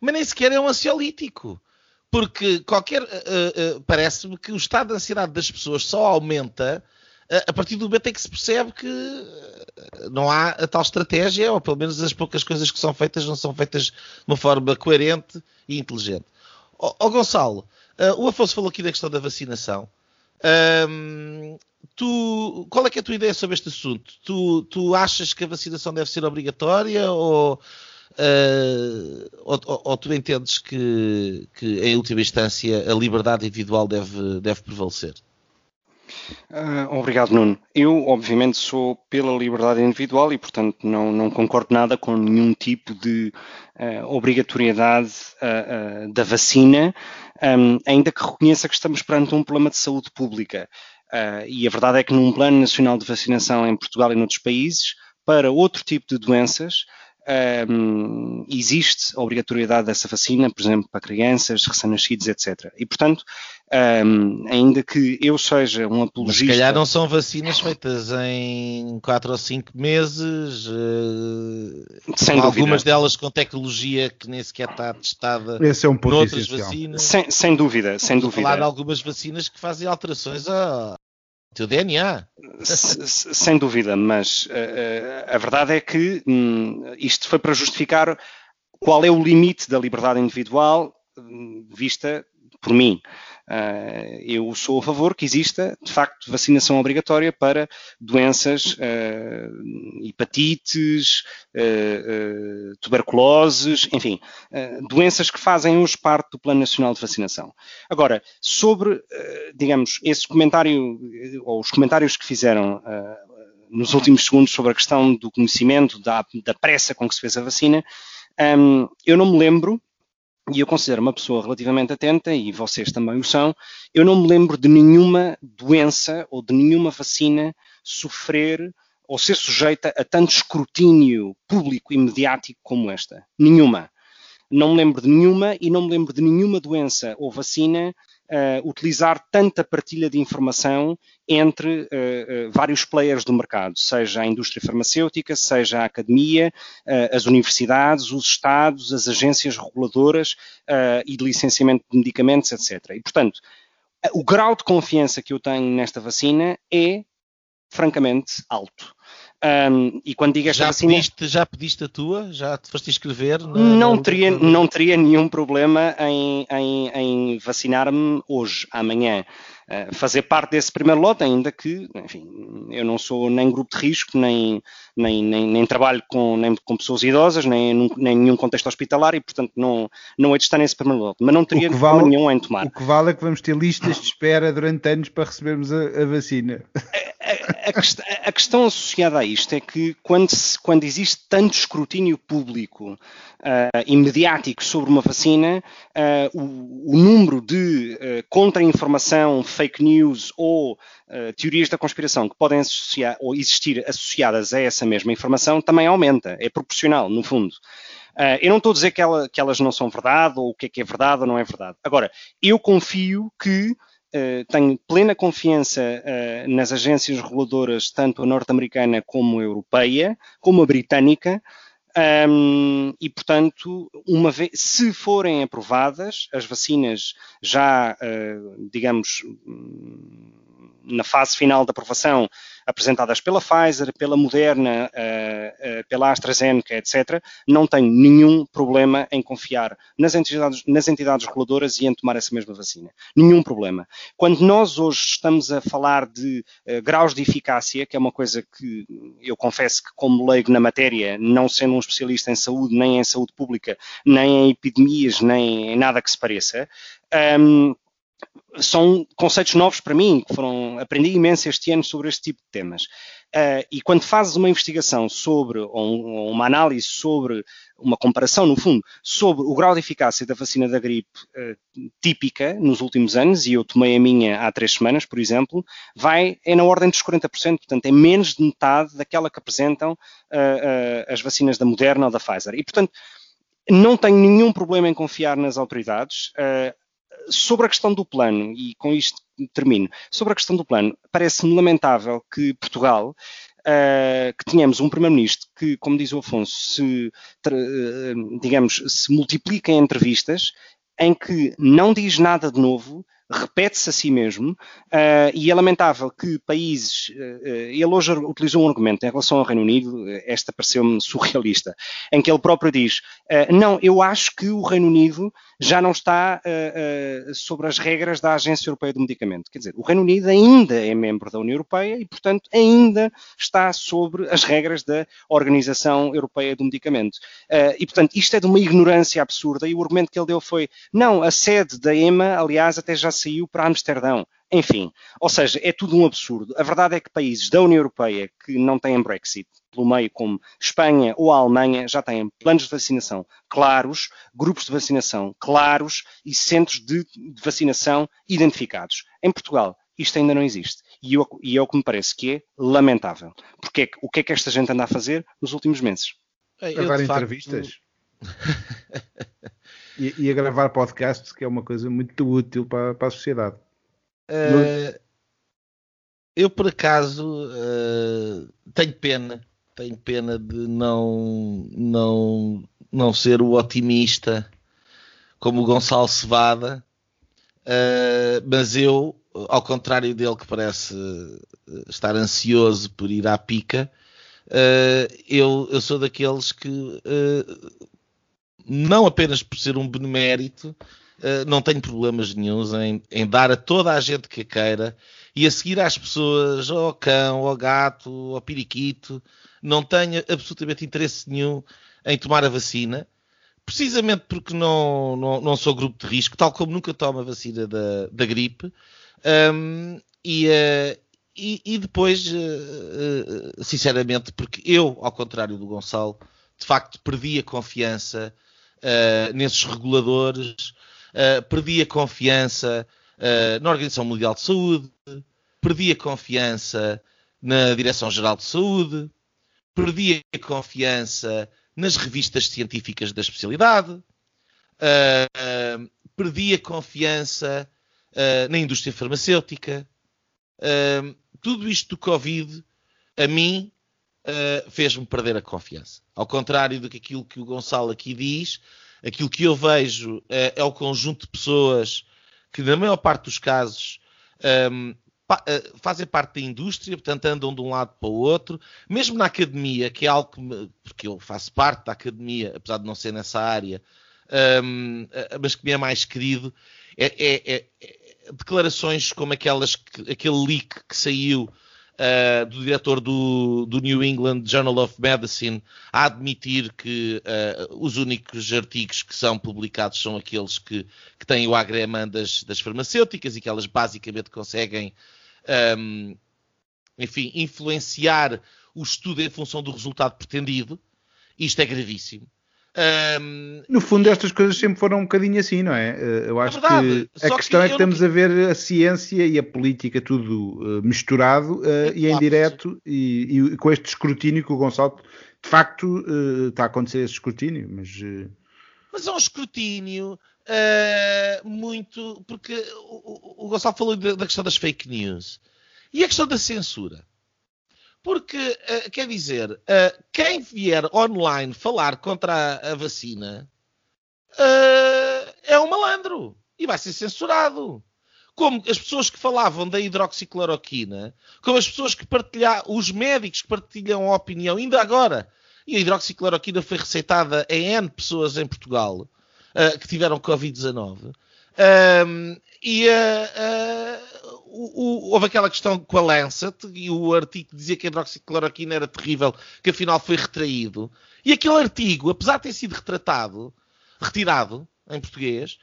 mas nem sequer é um ansiolítico porque qualquer. Uh, uh, Parece-me que o estado de ansiedade das pessoas só aumenta uh, a partir do momento em que se percebe que não há a tal estratégia, ou pelo menos as poucas coisas que são feitas não são feitas de uma forma coerente e inteligente. Ó oh, oh, Gonçalo, o Afonso falou aqui da questão da vacinação. Um, tu, qual é, é a tua ideia sobre este assunto? Tu, tu achas que a vacinação deve ser obrigatória ou Uh, ou, ou, tu entendes que, que, em última instância, a liberdade individual deve, deve prevalecer? Uh, obrigado, Nuno. Eu, obviamente, sou pela liberdade individual e, portanto, não, não concordo nada com nenhum tipo de uh, obrigatoriedade uh, da vacina, um, ainda que reconheça que estamos perante um problema de saúde pública. e a verdade é que num plano nacional de vacinação em Portugal e noutros países, para outro tipo de doenças, um, existe a obrigatoriedade dessa vacina, por exemplo, para crianças, recém-nascidos, etc. E, portanto, um, ainda que eu seja um apologista... Mas se calhar não são vacinas feitas em 4 ou 5 meses, uh, sem algumas delas com tecnologia que nem sequer está testada Esse é um ponto noutras essencial. vacinas. Sem, sem dúvida, sem a dúvida. falar de algumas vacinas que fazem alterações ao teu DNA. Sem dúvida, mas eh, a verdade é que hum, isto foi para justificar qual é o limite da liberdade individual hum, vista por mim. Eh, eu sou a favor que exista, de facto, vacinação obrigatória para doenças, eh, hepatites, eh, tuberculoses, enfim, doenças que fazem hoje parte do Plano Nacional de Vacinação. Agora, sobre, digamos, esse comentário, ou os comentários que fizeram nos últimos segundos sobre a questão do conhecimento, da, da pressa com que se fez a vacina, hum, eu não me lembro, e eu considero uma pessoa relativamente atenta, e vocês também o são, eu não me lembro de nenhuma doença ou de nenhuma vacina sofrer ou ser sujeita a tanto escrutínio público e mediático como esta. Nenhuma. Não me lembro de nenhuma e não me lembro de nenhuma doença ou vacina uh, utilizar tanta partilha de informação entre uh, uh, vários players do mercado, seja a indústria farmacêutica, seja a academia, as universidades, os estados, as agências reguladoras e de licenciamento de medicamentos, etc. E, portanto, o grau de confiança que eu tenho nesta vacina é francamente alto. Um, e quando digo esta já vacina. Pediste, já pediste a tua? Já te foste inscrever? Na, não, na... teria, não teria nenhum problema em, em, em vacinar-me hoje, amanhã. Uh, fazer parte desse primeiro lote, ainda que, enfim, eu não sou nem grupo de risco, nem, nem, nem, nem trabalho com, nem com pessoas idosas, nem, nem nenhum contexto hospitalar e, portanto, não, não hei de estar nesse primeiro lote. Mas não teria vale, problema nenhum em tomar. O que vale é que vamos ter listas de espera durante anos para recebermos a, a vacina. A, a, quest a, questão associada a isto é que quando, se, quando existe tanto escrutínio público uh, e mediático sobre uma vacina, uh, o, o, número de uh, contra-informação, fake news ou teorias da conspiração que podem associar ou existir associadas a essa mesma informação também aumenta, é proporcional, no fundo. Uh, eu não estou a dizer que, ela, que, elas não são verdade, ou o que é que é verdade ou não é verdade. Agora, eu confio que uh, tenho plena confiança uh, nas agências reguladoras, tanto a norte-americana como a europeia, como a britânica, um, e, portanto, uma vez, se forem aprovadas, as vacinas já, digamos, na fase final da aprovação, apresentadas pela Pfizer, pela Moderna, uh, uh, pela AstraZeneca, etc., não tenho nenhum problema em confiar nas entidades, nas entidades reguladoras e em tomar essa mesma vacina. Nenhum problema. Quando nós hoje estamos a falar de uh, graus de eficácia, que é uma coisa que eu confesso que, como leigo na matéria, não sendo um especialista em saúde, nem em saúde pública, nem em epidemias, nem em nada que se pareça, um, são conceitos novos para mim, que foram, aprendi imenso este ano sobre este tipo de temas. Uh, e quando fazes uma investigação sobre, ou, um, uma análise sobre, uma comparação, no fundo, sobre o grau de eficácia da vacina da gripe uh, típica nos últimos anos, e eu tomei a minha há três semanas, por exemplo, vai, é na ordem dos 40%, portanto é menos de metade daquela que apresentam uh, as vacinas da Moderna ou da Pfizer. E, portanto, não tenho nenhum problema em confiar nas autoridades sobre a questão do plano, e com isto termino, sobre a questão do plano, parece-me lamentável que Portugal, uh, que tenhamos um primeiro-ministro que, como diz o Afonso, se, uh, digamos, se multiplica em entrevistas em que não diz nada de novo, repete-se a si mesmo, uh, e é lamentável que países. Uh, ele hoje utilizou um argumento em relação ao Reino Unido, esta pareceu-me surrealista, em que ele próprio diz: uh, Não, eu acho que o Reino Unido já não está sobre as regras da Agência Europeia do Medicamento. Quer dizer, o Reino Unido ainda é membro da União Europeia e, portanto, ainda está sobre as regras da Organização Europeia do Medicamento. e, portanto, isto é de uma ignorância absurda, e o argumento que ele deu foi: Não, a sede da EMA, aliás, até já saiu para Amsterdão. Enfim, ou seja, é tudo um absurdo. A verdade é que países da União Europeia que não têm Brexit pelo meio, como Espanha ou a Alemanha, já têm planos de vacinação claros, grupos de vacinação claros e centros de vacinação identificados. Em Portugal, isto ainda não existe. E, eu, e é o que me parece que é lamentável. Porque é que, o que é que esta gente anda a fazer nos últimos meses? É, gravar entrevistas. e, e, a gravar podcasts, que é uma coisa muito útil para, para a sociedade. Uh, eu, por acaso, uh, tenho pena. Tenho pena de não, não, não ser o otimista como o Gonçalo Cevada. Uh, mas eu, ao contrário dele, que parece estar ansioso por ir à pica, eu, eu, sou daqueles que, não apenas por ser um benemérito, uh, não tenho problemas nenhums em, em, dar a toda a gente que queira e a seguir às pessoas, ao cão, ao gato, ao periquito, não tenho absolutamente interesse nenhum em tomar a vacina. Precisamente porque não, não, não sou grupo de risco, tal como nunca tomo a vacina da, da gripe. Um, e, uh, e, e depois, uh, sinceramente, porque eu, ao contrário do Gonçalo, de facto perdi a confiança uh, nesses reguladores, uh, perdi a confiança na Organização Mundial de Saúde, perdi a confiança na Direção-Geral de Saúde, perdi a confiança nas revistas científicas da especialidade, perdi a confiança na indústria farmacêutica. Tudo isto do Covid, a mim, uh, fez-me perder a confiança. Ao contrário do que aquilo que o Gonçalo aqui diz, aquilo que eu vejo uh, é o conjunto de pessoas que, na maior parte dos casos, um, pa uh, fazem parte da indústria, portanto andam de um lado para o outro, mesmo na academia, que é algo que, me, porque eu faço parte da academia, apesar de não ser nessa área, um, mas que me é mais querido, é, é, é, é declarações como aquelas, que, aquele leak que saiu uh, do diretor do, do, New England Journal of Medicine a admitir que uh, os únicos artigos que são publicados são aqueles que, que têm o agreement das, das farmacêuticas e que elas basicamente conseguem, um, enfim, influenciar o estudo em função do resultado pretendido. Isto é gravíssimo. Um, no fundo, estas coisas sempre foram um bocadinho assim, não é? Eh, eu é acho é que a questão que é que estamos não... a ver a ciência e a política tudo uh, misturado uh, é e em direto e, e, com este escrutínio que o Gonçalo de facto uh, está a acontecer esse escrutínio, mas. Mas é um escrutínio muito. Porque o, o Gonçalo falou da questão das fake news e a questão da censura. Porque, uh, quer dizer, uh, quem vier online falar contra a, vacina uh, é um malandro e vai ser censurado. Como as pessoas que falavam da hidroxicloroquina, como as pessoas que partilham, os médicos que partilham a opinião, ainda agora. E a hidroxicloroquina foi receitada a N pessoas em Portugal que tiveram Covid-19. Um, e uh, uh, houve aquela questão com a Lancet e o artigo dizia que a hidroxicloroquina era terrível, que afinal foi retraído. E aquele artigo, apesar de ter sido retratado, retirado em português,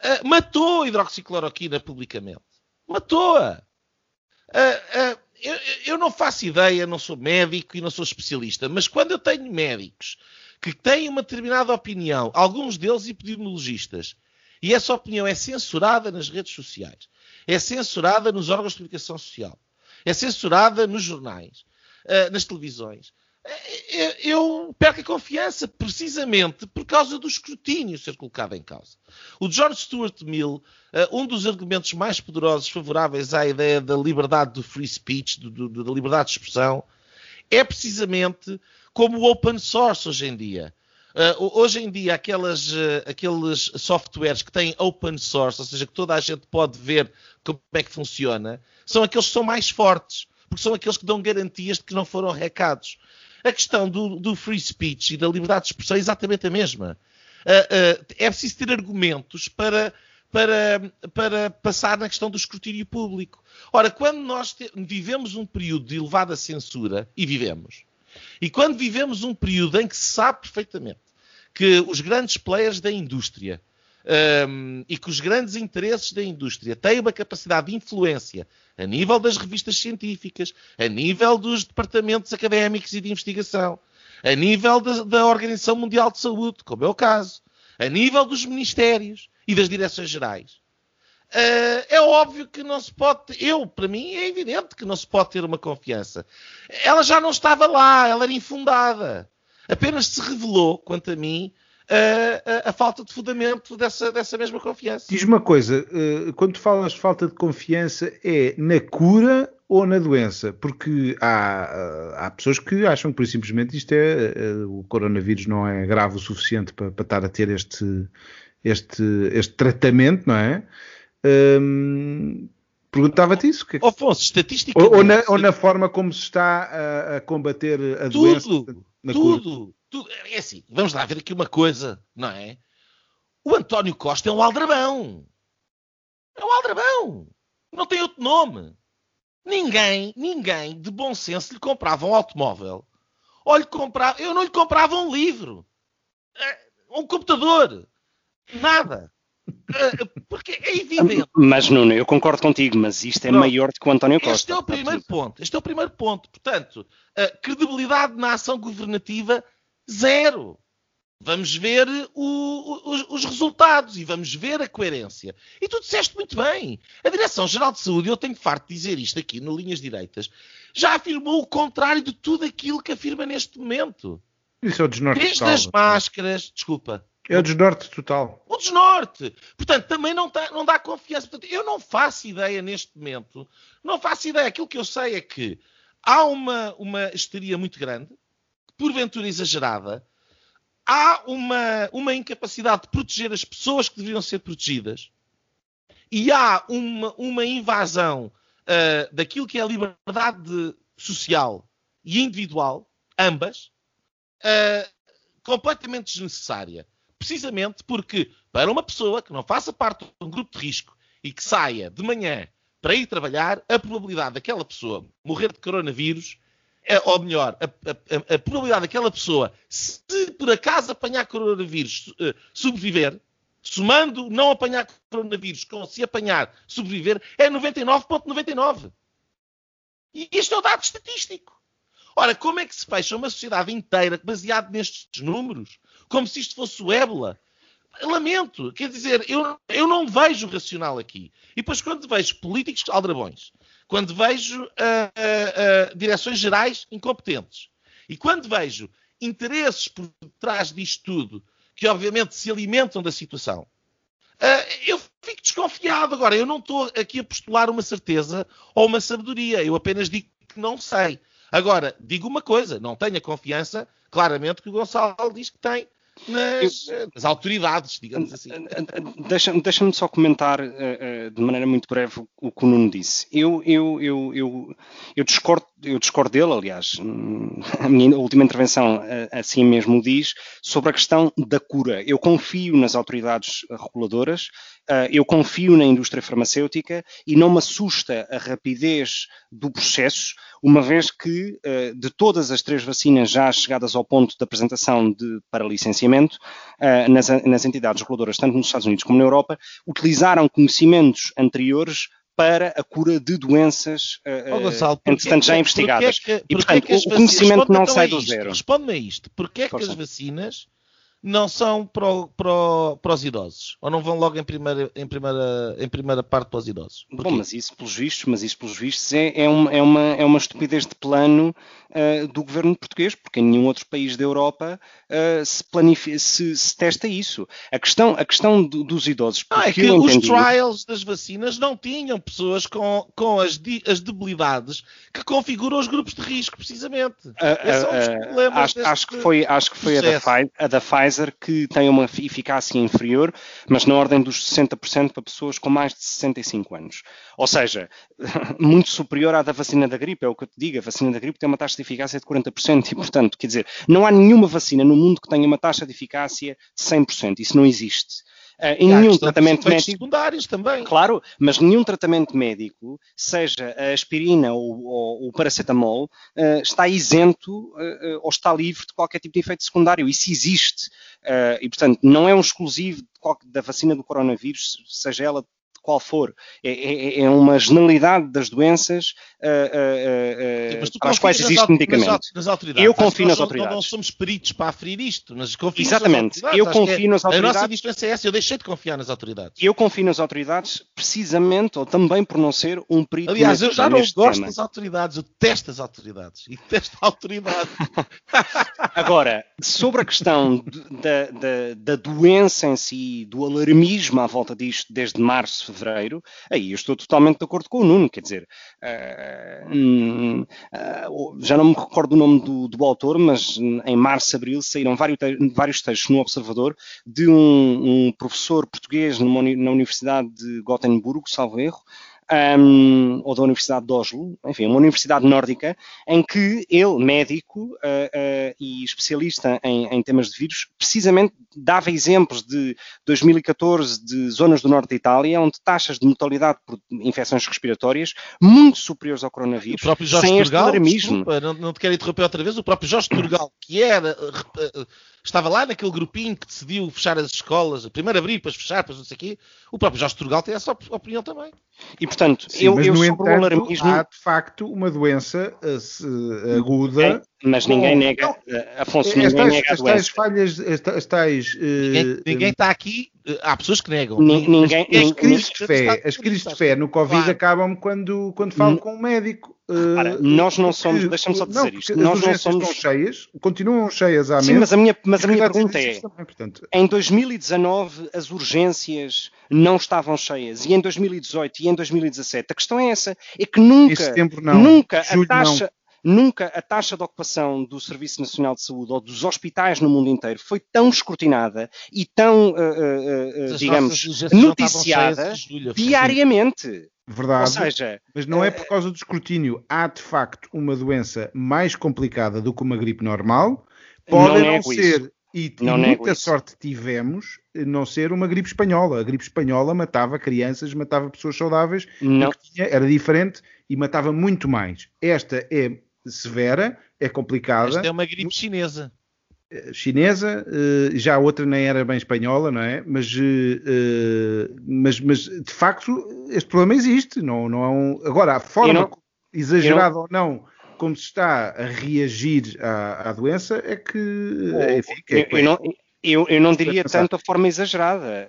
uh, matou a hidroxicloroquina publicamente. Matou-a. Eu, eu não faço ideia, não sou médico e não sou especialista, mas quando eu tenho médicos que têm uma determinada opinião, alguns deles epidemiologistas, e essa opinião é censurada nas redes sociais, é censurada nos órgãos de comunicação social, é censurada nos jornais, uh, nas televisões. Eh, eu perco a confiança precisamente por causa do escrutínio ser colocado em causa. O George Stuart Mill, eh, um dos argumentos mais poderosos favoráveis à ideia da liberdade do free speech, da liberdade de expressão, é precisamente como o open source hoje em dia. Uh, hoje em dia, aquelas, uh, aqueles softwares que têm open source, ou seja, que toda a gente pode ver como é que funciona, são aqueles que são mais fortes, porque são aqueles que dão garantias de que não foram hackados. A questão do, do free speech e da liberdade de expressão é exatamente a mesma. Uh, é preciso ter argumentos para, para, para passar na questão do escrutínio público. Ora, quando nós te, vivemos um período de elevada censura, e vivemos, e quando vivemos um período em que se sabe perfeitamente que os grandes players da indústria um, e que os grandes interesses da indústria têm uma capacidade de influência a nível das revistas científicas, a nível dos departamentos académicos e de investigação, a nível da, da Organização Mundial de Saúde, como é o caso, a nível dos ministérios e das direções gerais. Uh, é óbvio que não se pode. Eu, para mim, é evidente que não se pode ter uma confiança. Ela já não estava lá, ela era infundada. Apenas se revelou, quanto a mim, a, a, a, falta de fundamento dessa, dessa mesma confiança. Diz uma coisa, uh, quando tu falas de falta de confiança, é na cura ou na doença? Porque há, uh, há pessoas que acham que, por simplesmente, isto é, uh, o coronavírus não é grave o suficiente para, para estar a ter este, este, este tratamento, não é? Um, Perguntava-te isso. Que... É Afonso, estatisticamente... Ou, ou, na, ou, na, forma como se está a, a combater a tudo, doença? Na tudo, tudo. É assim, vamos lá ver aqui uma coisa, não é? O António Costa é um aldrabão. É um aldrabão. Não tem outro nome. Ninguém, ninguém de bom senso lhe comprava um automóvel. Ou lhe comprava, eu não lhe comprava um livro. É, um computador. Nada. Eh, porque é evidente. Mas, Nuno, eu concordo contigo, mas isto é Pronto. maior do que o António Costa. Este é o primeiro ponto. Este é o primeiro ponto. Portanto, a credibilidade na ação governativa, zero. Vamos ver o, os, os, resultados e vamos ver a coerência. E tu disseste muito bem. A Direção-Geral de Saúde, eu tenho farto de dizer isto aqui no Linhas Direitas, já afirmou o contrário de tudo aquilo que afirma neste momento. Isso é o desnorte Desde as máscaras, desculpa, é o desnorte total. O desnorte. Portanto, também não, tá, não dá confiança. Portanto, eu não faço ideia neste momento. Não faço ideia. Aquilo que eu sei é que há uma, uma histeria muito grande, porventura exagerada. Há uma, uma incapacidade de proteger as pessoas que deveriam ser protegidas. E há uma, uma invasão uh, daquilo que é a liberdade social e individual, ambas, uh, completamente desnecessária precisamente porque, para uma pessoa que não faça parte de um grupo de risco e que saia de manhã para ir trabalhar, a probabilidade daquela pessoa morrer de coronavírus, é, ou melhor, a, a, a, probabilidade daquela pessoa, se por acaso apanhar coronavírus, uh, sobreviver, somando não apanhar coronavírus com se apanhar, sobreviver, é 99,99. E isto é o dado estatístico. Ora, como é que se fecha uma sociedade inteira baseada nestes números? como se isto fosse o ébola. Lamento, quer dizer, eu, eu não vejo racional aqui. E depois, quando vejo políticos aldrabões, quando vejo uh, uh, uh, direções gerais incompetentes, e quando vejo interesses por trás disto tudo, que obviamente se alimentam da situação, eu fico desconfiado. Agora, eu não estou aqui a postular uma certeza ou uma sabedoria, eu apenas digo que não sei. Agora, digo uma coisa, não tenho a confiança, claramente, que o Gonçalo diz que tem nas, eu, nas autoridades, digamos assim. Deixa-me deixa só comentar uh, uh, de maneira muito breve o, que o Nuno disse. Eu, eu, eu, eu, eu, discordo, eu discordo dele, aliás, a minha última intervenção uh, assim mesmo diz, sobre a questão da cura. Eu confio nas autoridades reguladoras, eu confio na indústria farmacêutica e não me assusta a rapidez do processo, uma vez que de todas as três vacinas já chegadas ao ponto de apresentação de, para licenciamento, nas, nas entidades reguladoras, tanto nos Estados Unidos como na Europa, utilizaram conhecimentos anteriores para a cura de doenças, oh, Gonçalo, entretanto, já investigadas. Que, e, portanto, o conhecimento não sai do zero. Responde-me a isto. Porquê é que as vacinas não são para, para, para, os idosos? Ou não vão logo em primeira, em primeira, em primeira parte para os idosos? Porquê? Bom, mas isso pelos vistos, mas isso pelos vistos é, é, uma, é, uma, é uma estupidez de plano uh, do governo português, porque em nenhum outro país da Europa uh, se, se, se, testa isso. A questão, a questão do, dos idosos... Ah, é que os entendi, trials das vacinas não tinham pessoas com, com as, as debilidades que configuram os grupos de risco, precisamente. Uh, Esse é um dos problemas acho, acho que foi, acho que foi a da, a da Pfizer Pfizer que tem uma eficácia inferior, mas na ordem dos 60% para pessoas com mais de 65 anos. Ou seja, muito superior à da vacina da gripe, é o que eu te digo. A vacina da gripe tem uma taxa de eficácia de 40% e, portanto, quer dizer, não há nenhuma vacina no mundo que tenha uma taxa de eficácia de 100%. Isso não existe. Uh, em nenhum tratamento médico. secundários também. Claro, mas nenhum tratamento médico, seja a aspirina ou, ou o paracetamol, uh, está isento uh, ou está livre de qualquer tipo de efeito secundário. Isso existe. e, portanto, não é um exclusivo da vacina do coronavírus, seja ela qual for, é, é, é uma generalidade das doenças uh, uh, para as quais existe medicamento. Nas autoridades. Eu confio nas não, autoridades. Não, somos peritos para aferir isto, mas confio Exatamente. nas Eu confio nas autoridades. A nossa diferença é essa, eu deixei de confiar nas autoridades. Eu confio nas autoridades precisamente, ou também por não ser um perito Aliás, eu já não gosto tema. das autoridades, eu detesto as autoridades. E detesto a autoridade. Agora, sobre a questão da, da, da, doença em si, do alarmismo à volta disto desde março, fevereiro, aí eu estou totalmente de acordo com o Nuno, quer dizer, uh, uh, já não me recordo o nome do, do, autor, mas em março, abril saíram vários, vários textos no Observador de um, um professor português numa, na Universidade de Gotemburgo, salvo erro, um, ou da Universidade de Oslo, enfim, uma universidade nórdica, em que ele, médico uh, uh, e especialista em, em, temas de vírus, precisamente dava exemplos de 2014 de zonas do norte da Itália, onde taxas de mortalidade por infecções respiratórias muito superiores ao coronavírus, o próprio Jorge sem Turgal, este alarmismo. Desculpa, não, não te quero interromper outra vez, o próprio Jorge Turgal, que era uh, estava lá naquele grupinho que decidiu fechar as escolas, primeiro abrir, depois fechar, depois não sei o quê, o próprio Jorge Turgal tem essa op opinião também. E portanto, Sim, eu, mas eu no sobre entanto, o alarmismo. há de facto uma doença uh, aguda. É, mas ninguém com- nega, não, uh, Afonso, as ninguém tais, nega a as tais falhas, as ta- as tais. uh, Ninguém, está aqui, eh, há pessoas que negam. Ni- ninguém- As- As crises de fé, as crises de fé no Covid Claro. acabam quando, quando falo com um médico. Uh, Repara, nós não somos- deixa-me só dizer não, isto, nós as não urgências somos- estão cheias, continuam cheias há Sim, meses. mas a minha, mas a minha pergunta é: também, portanto, em 2019 as urgências não estavam cheias e em 2018 e em 2017 a questão é essa, é que nunca, não, nunca julho a taxa, nunca a taxa de ocupação do Serviço Nacional de Saúde ou dos hospitais no mundo inteiro foi tão escrutinada e tão, uh, uh, uh, digamos, noticiada diariamente. não. Ou Verdade. seja, Mas não é por causa do escrutínio. Há de facto uma doença mais complicada do que uma gripe normal. Pode Não não, ser, e, e Não nego muita isso. sorte tivemos, não ser uma gripe espanhola. A gripe espanhola matava crianças, matava pessoas saudáveis, não, tinha era diferente e matava muito mais. Esta é severa, é complicada, Esta é uma gripe chinesa. eh, chinesa, eh, já a outra nem era bem espanhola, não é? Mas, eh, mas, mas de facto este problema existe. Não, não é um... Agora, a forma não- exagerada ou não como se está a reagir à, à doença é que, enfim, que é- eu, eu não, eu, eu não diria tanto a forma exagerada.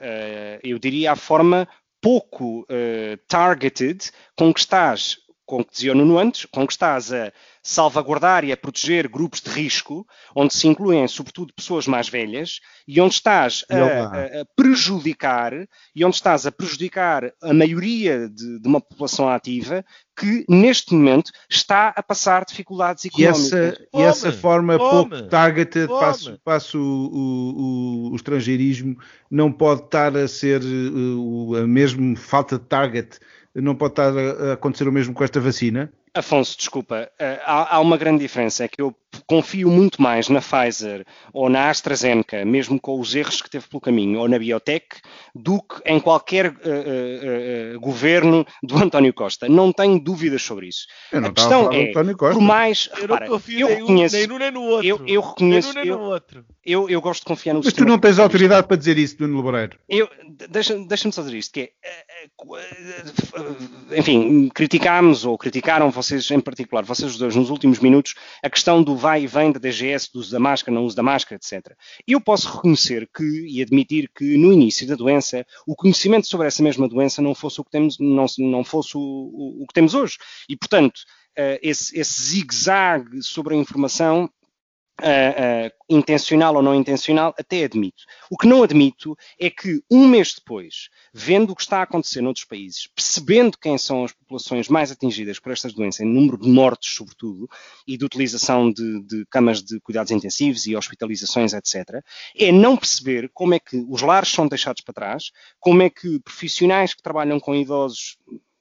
eu diria a forma pouco eh, targeted com que estás, com que dizia o Nuno antes, com que estás a salvaguardar e a proteger grupos de risco, onde se incluem sobretudo pessoas mais velhas, e onde estás a, E olá. a- a prejudicar, e onde estás a prejudicar a maioria de, de uma população ativa que neste momento está a passar dificuldades E económicas. essa, e essa forma pouco targeted, passo, passo o, o- o estrangeirismo, não pode estar a ser o- a mesmo falta de target, não pode estar a, a acontecer o mesmo com esta vacina. Afonso, desculpa, eh, há, há uma grande diferença, é que eu confio muito mais na Pfizer ou na AstraZeneca, mesmo com os erros que teve pelo caminho, ou na Biotech, do que em qualquer eh, eh, governo do António Costa. Não tenho dúvidas sobre isso. Eu não a a questão falar do é, António Costa. por mais, Eu repara, não confio eu nem, um, reconheço, nem num nem no outro. eu, eu reconheço, nem num nem no eu, outro. eu, eu gosto de confiar no Mas tu não tens autoridade para dizer isso, Nuno Lebreiro. Eu, de- deixa- deixa-me só dizer isto, que é, enfim, criticámos, ou criticaram vocês em particular, vocês os dois, nos últimos minutos, a questão do vai e vem da DGS, do uso da máscara, não uso da máscara, etc. Eu posso reconhecer que, e admitir que no início da doença, o conhecimento sobre essa mesma doença não fosse o que temos, não, não fosse o, o- o que temos hoje. E, portanto, eh, esse, esse zigue-zague sobre a informação ah, intencional ou não intencional, até admito. O que não admito é que um mês depois, vendo o que está a acontecer noutros países, percebendo quem são as populações mais atingidas por estas doenças, em número de mortes, sobretudo, e de utilização de, de camas de cuidados intensivos e hospitalizações, etc., é não perceber como é que os lares são deixados para trás, como é que profissionais que trabalham com idosos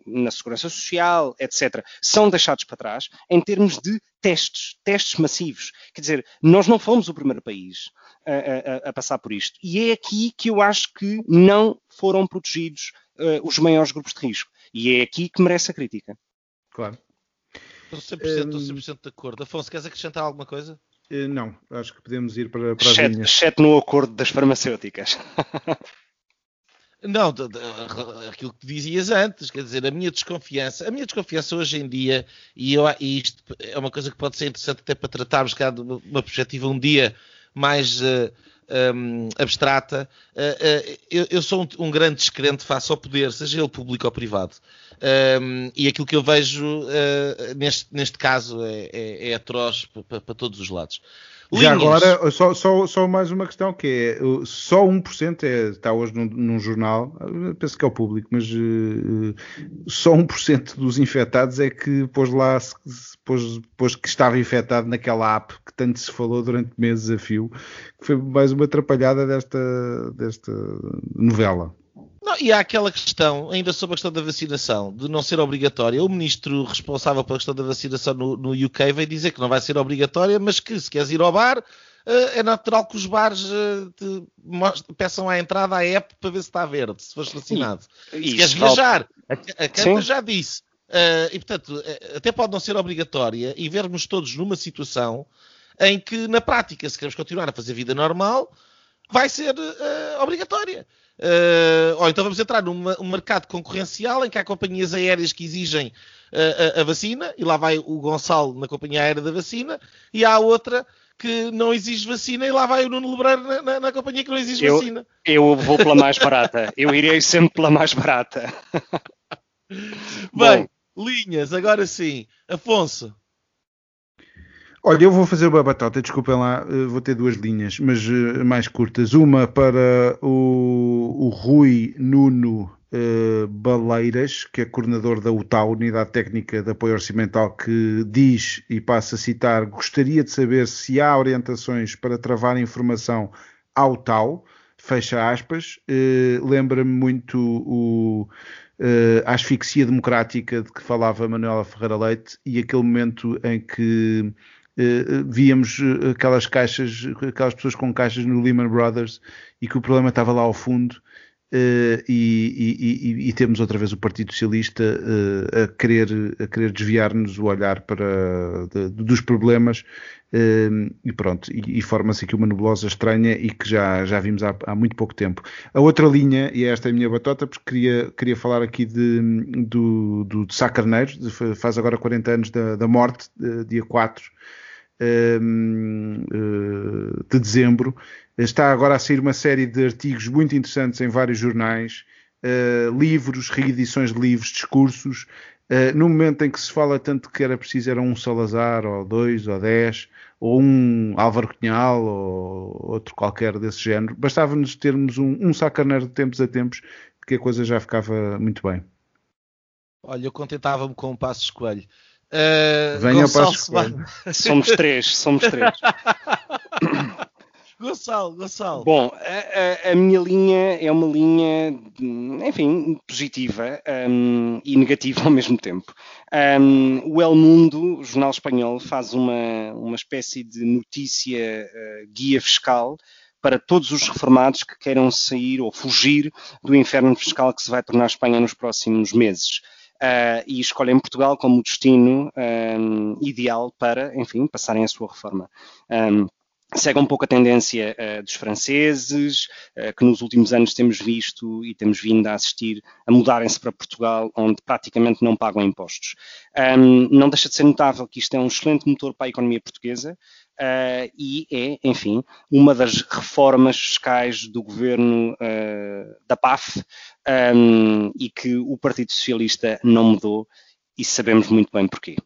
na segurança social, etc., são deixados para trás em termos de testes, testes massivos. Quer dizer, nós não fomos o primeiro país a, a- a passar por isto. E é aqui que eu acho que não foram protegidos eh, os maiores grupos de risco. E é aqui que merece a crítica. Claro. Estou 100%, Hum. estou 100% de acordo. Afonso, queres acrescentar alguma coisa? Eh, Não, acho que podemos ir para, para as Exceto, linhas. exceto no acordo das farmacêuticas. Não, aquilo que dizias antes, quer dizer, a minha desconfiança, a minha desconfiança hoje em dia, e, eu, e isto é uma coisa que pode ser interessante até para tratarmos cá de uma perspectiva um dia mais uh, um, abstrata, uh, uh, eu, eu, sou um, um, grande descrente face ao poder, seja ele público ou privado. Um, e aquilo que eu vejo neste, neste caso é, é, é atroz para, para todos os lados. Já agora, só, só, só, mais uma questão que é, só 1% é, está hoje num, num jornal, penso que é o público, mas uh, só 1% dos infectados é que pôs lá, pôs, pôs que estava infectado naquela app que tanto se falou durante meses a fio, que foi mais uma atrapalhada desta, desta novela. Não, e há aquela questão, ainda sobre a questão da vacinação, de não ser obrigatória. O ministro responsável pela questão da vacinação no, no UK veio dizer que não vai ser obrigatória, mas que se queres ir ao bar, uh, é natural que os bares te peçam à entrada a app para ver se está verde, se fores vacinado. E, se queres viajar, a, a Câmara já disse. Uh, e portanto, até pode não ser obrigatória e vermos todos numa situação em que, na prática, se queremos continuar a fazer vida normal, vai ser obrigatória. Uh, ou então vamos entrar num um mercado concorrencial em que há companhias aéreas que exigem uh, a, a, vacina, e lá vai o Gonçalo na companhia aérea da vacina, e há outra que não exige vacina, e lá vai o Nuno Lebreiro na, na, na companhia que não exige eu, vacina. Eu vou pela mais barata, eu irei sempre pela mais barata. Bem, Bom. linhas, agora sim. Afonso. Olha, eu vou fazer uma batata, desculpem lá, eh, vou ter duas linhas, mas uh, mais curtas. Uma para o, o Rui Nuno uh, Baleiras, que é coordenador da UTAU, Unidade Técnica de Apoio Orçamental, que diz, e passa a citar, gostaria de saber se há orientações para travar informação ao TAU, fecha aspas. Uh, Lembra-me muito o... Uh, a asfixia democrática de que falava Manuela Ferreira Leite e aquele momento em que víamos eh, aquelas caixas, aquelas pessoas com caixas no Lehman Brothers e que o problema estava lá ao fundo uh, e, e, e, e, temos outra vez o Partido Socialista uh, a querer, a querer desviar-nos o olhar para, de, dos problemas e pronto, e, forma-se aqui uma nebulosa estranha e que já, já vimos há, há, muito pouco tempo. A outra linha, e esta é a minha batota, porque queria, queria falar aqui de, do, do de Sá Carneiro, faz agora 40 anos da, da morte, dia 4 Ehm, eh, de dezembro. Está agora a sair uma série de artigos muito interessantes em vários jornais, eh, livros, reedições de livros, discursos. Eh, no momento em que se fala tanto que era preciso era um Salazar, ou dois, ou dez, ou um Álvaro Cunhal, ou outro qualquer desse género, bastava-nos termos um, um sacaneiro de tempos a tempos, que a coisa já ficava muito bem. Olha, eu contentava-me com um passo escolho. Uh, Venha Gonçalo para Somos três, somos três. Gonçalo, Gonçalo. Bom, a, a, a, minha linha é uma linha, enfim, positiva um, e negativa ao mesmo tempo. Um, o El Mundo, o jornal espanhol, faz uma, uma espécie de notícia uh, guia fiscal para todos os reformados que queiram sair ou fugir do inferno fiscal que se vai tornar a Espanha nos próximos meses uh, e escolhem Portugal como destino um, ideal para, enfim, passarem a sua reforma. Um, segue um pouco a tendência uh, dos franceses, uh, que nos últimos anos temos visto e temos vindo a assistir a mudarem-se para Portugal, onde praticamente não pagam impostos. Um, não deixa de ser notável que isto é um excelente motor para a economia portuguesa, uh, e é, enfim, uma das reformas fiscais do governo uh, da PAF um, e que o Partido Socialista não mudou e sabemos muito bem porquê.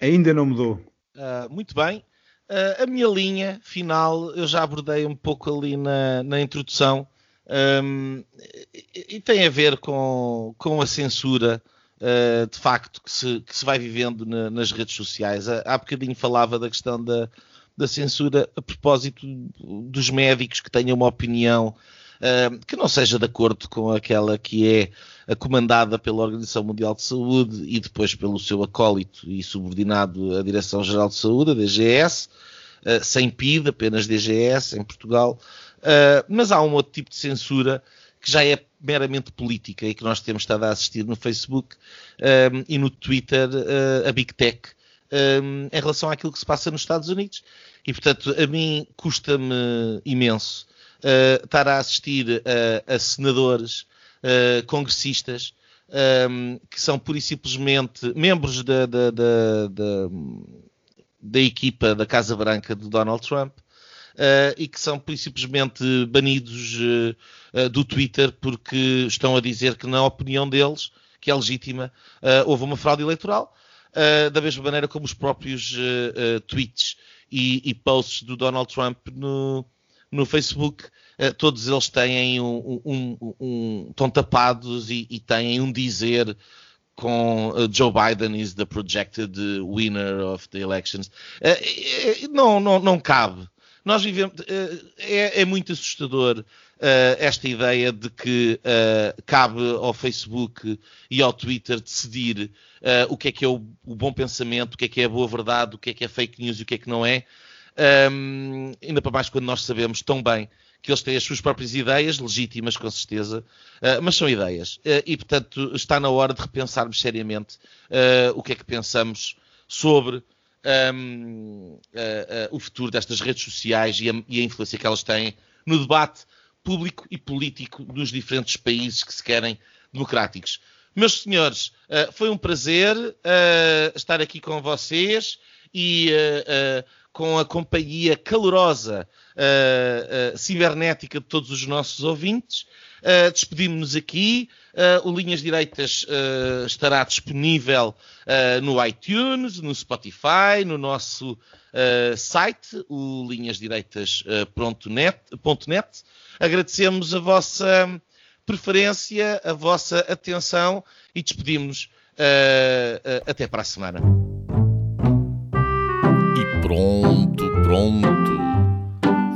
Ainda não mudou. Uh, muito bem. a minha linha final eu já abordei um pouco ali na, na introdução um, e, e tem a ver com, com a censura uh, de facto que se, que se vai vivendo na, nas redes sociais. Há, bocadinho falava da questão da, da censura a propósito dos médicos que tenham uma opinião uh, que não seja de acordo com aquela que é comandada pela Organização Mundial de Saúde e depois pelo seu acólito e subordinado à Direção-Geral de Saúde, a DGS, uh, sem PID, apenas DGS em Portugal. Uh, mas há um outro tipo de censura que já é meramente política e que nós temos estado a assistir no Facebook um, e no Twitter uh, a Big Tech um, em relação àquilo que se passa nos Estados Unidos. E, portanto, a mim custa-me imenso uh, estar a assistir a, a senadores, uh, congressistas, um, que são pura e simplesmente membros da, da, da, da, da equipa da Casa Branca de Donald Trump. Uh, e que são simplesmente banidos uh, do Twitter porque estão a dizer que, na opinião deles, que é legítima, houve uma fraude eleitoral, da mesma maneira como os próprios tweets e, e, posts do Donald Trump no, no Facebook, todos eles têm um, um, um, um estão tapados e, e têm um dizer com Joe Biden is the projected winner of the elections. Não, não, não cabe nós vivemos. Eh, é, é muito assustador uh, esta ideia de que uh, cabe ao Facebook e ao Twitter decidir uh, o que é que é o, o, bom pensamento, o que é que é a boa verdade, o que é que é fake news e o que é que não é. Um, ainda para mais quando nós sabemos tão bem que eles têm as suas próprias ideias, legítimas com certeza, mas são ideias. E, portanto, está na hora de repensarmos seriamente o que é que pensamos sobre um, uh, uh, o futuro destas redes sociais e a, e a, influência que elas têm no debate público e político dos diferentes países que se querem democráticos. Meus senhores, uh, foi um prazer estar aqui com vocês e com a companhia calorosa cibernética de todos os nossos ouvintes. Uh, Despedimos-nos aqui. Uh, o Linhas Direitas uh, estará disponível no iTunes, no Spotify, no nosso site, o linhasdireitas.net. Agradecemos a vossa preferência, a vossa atenção e despedimos-nos até para a semana. E pronto, pronto.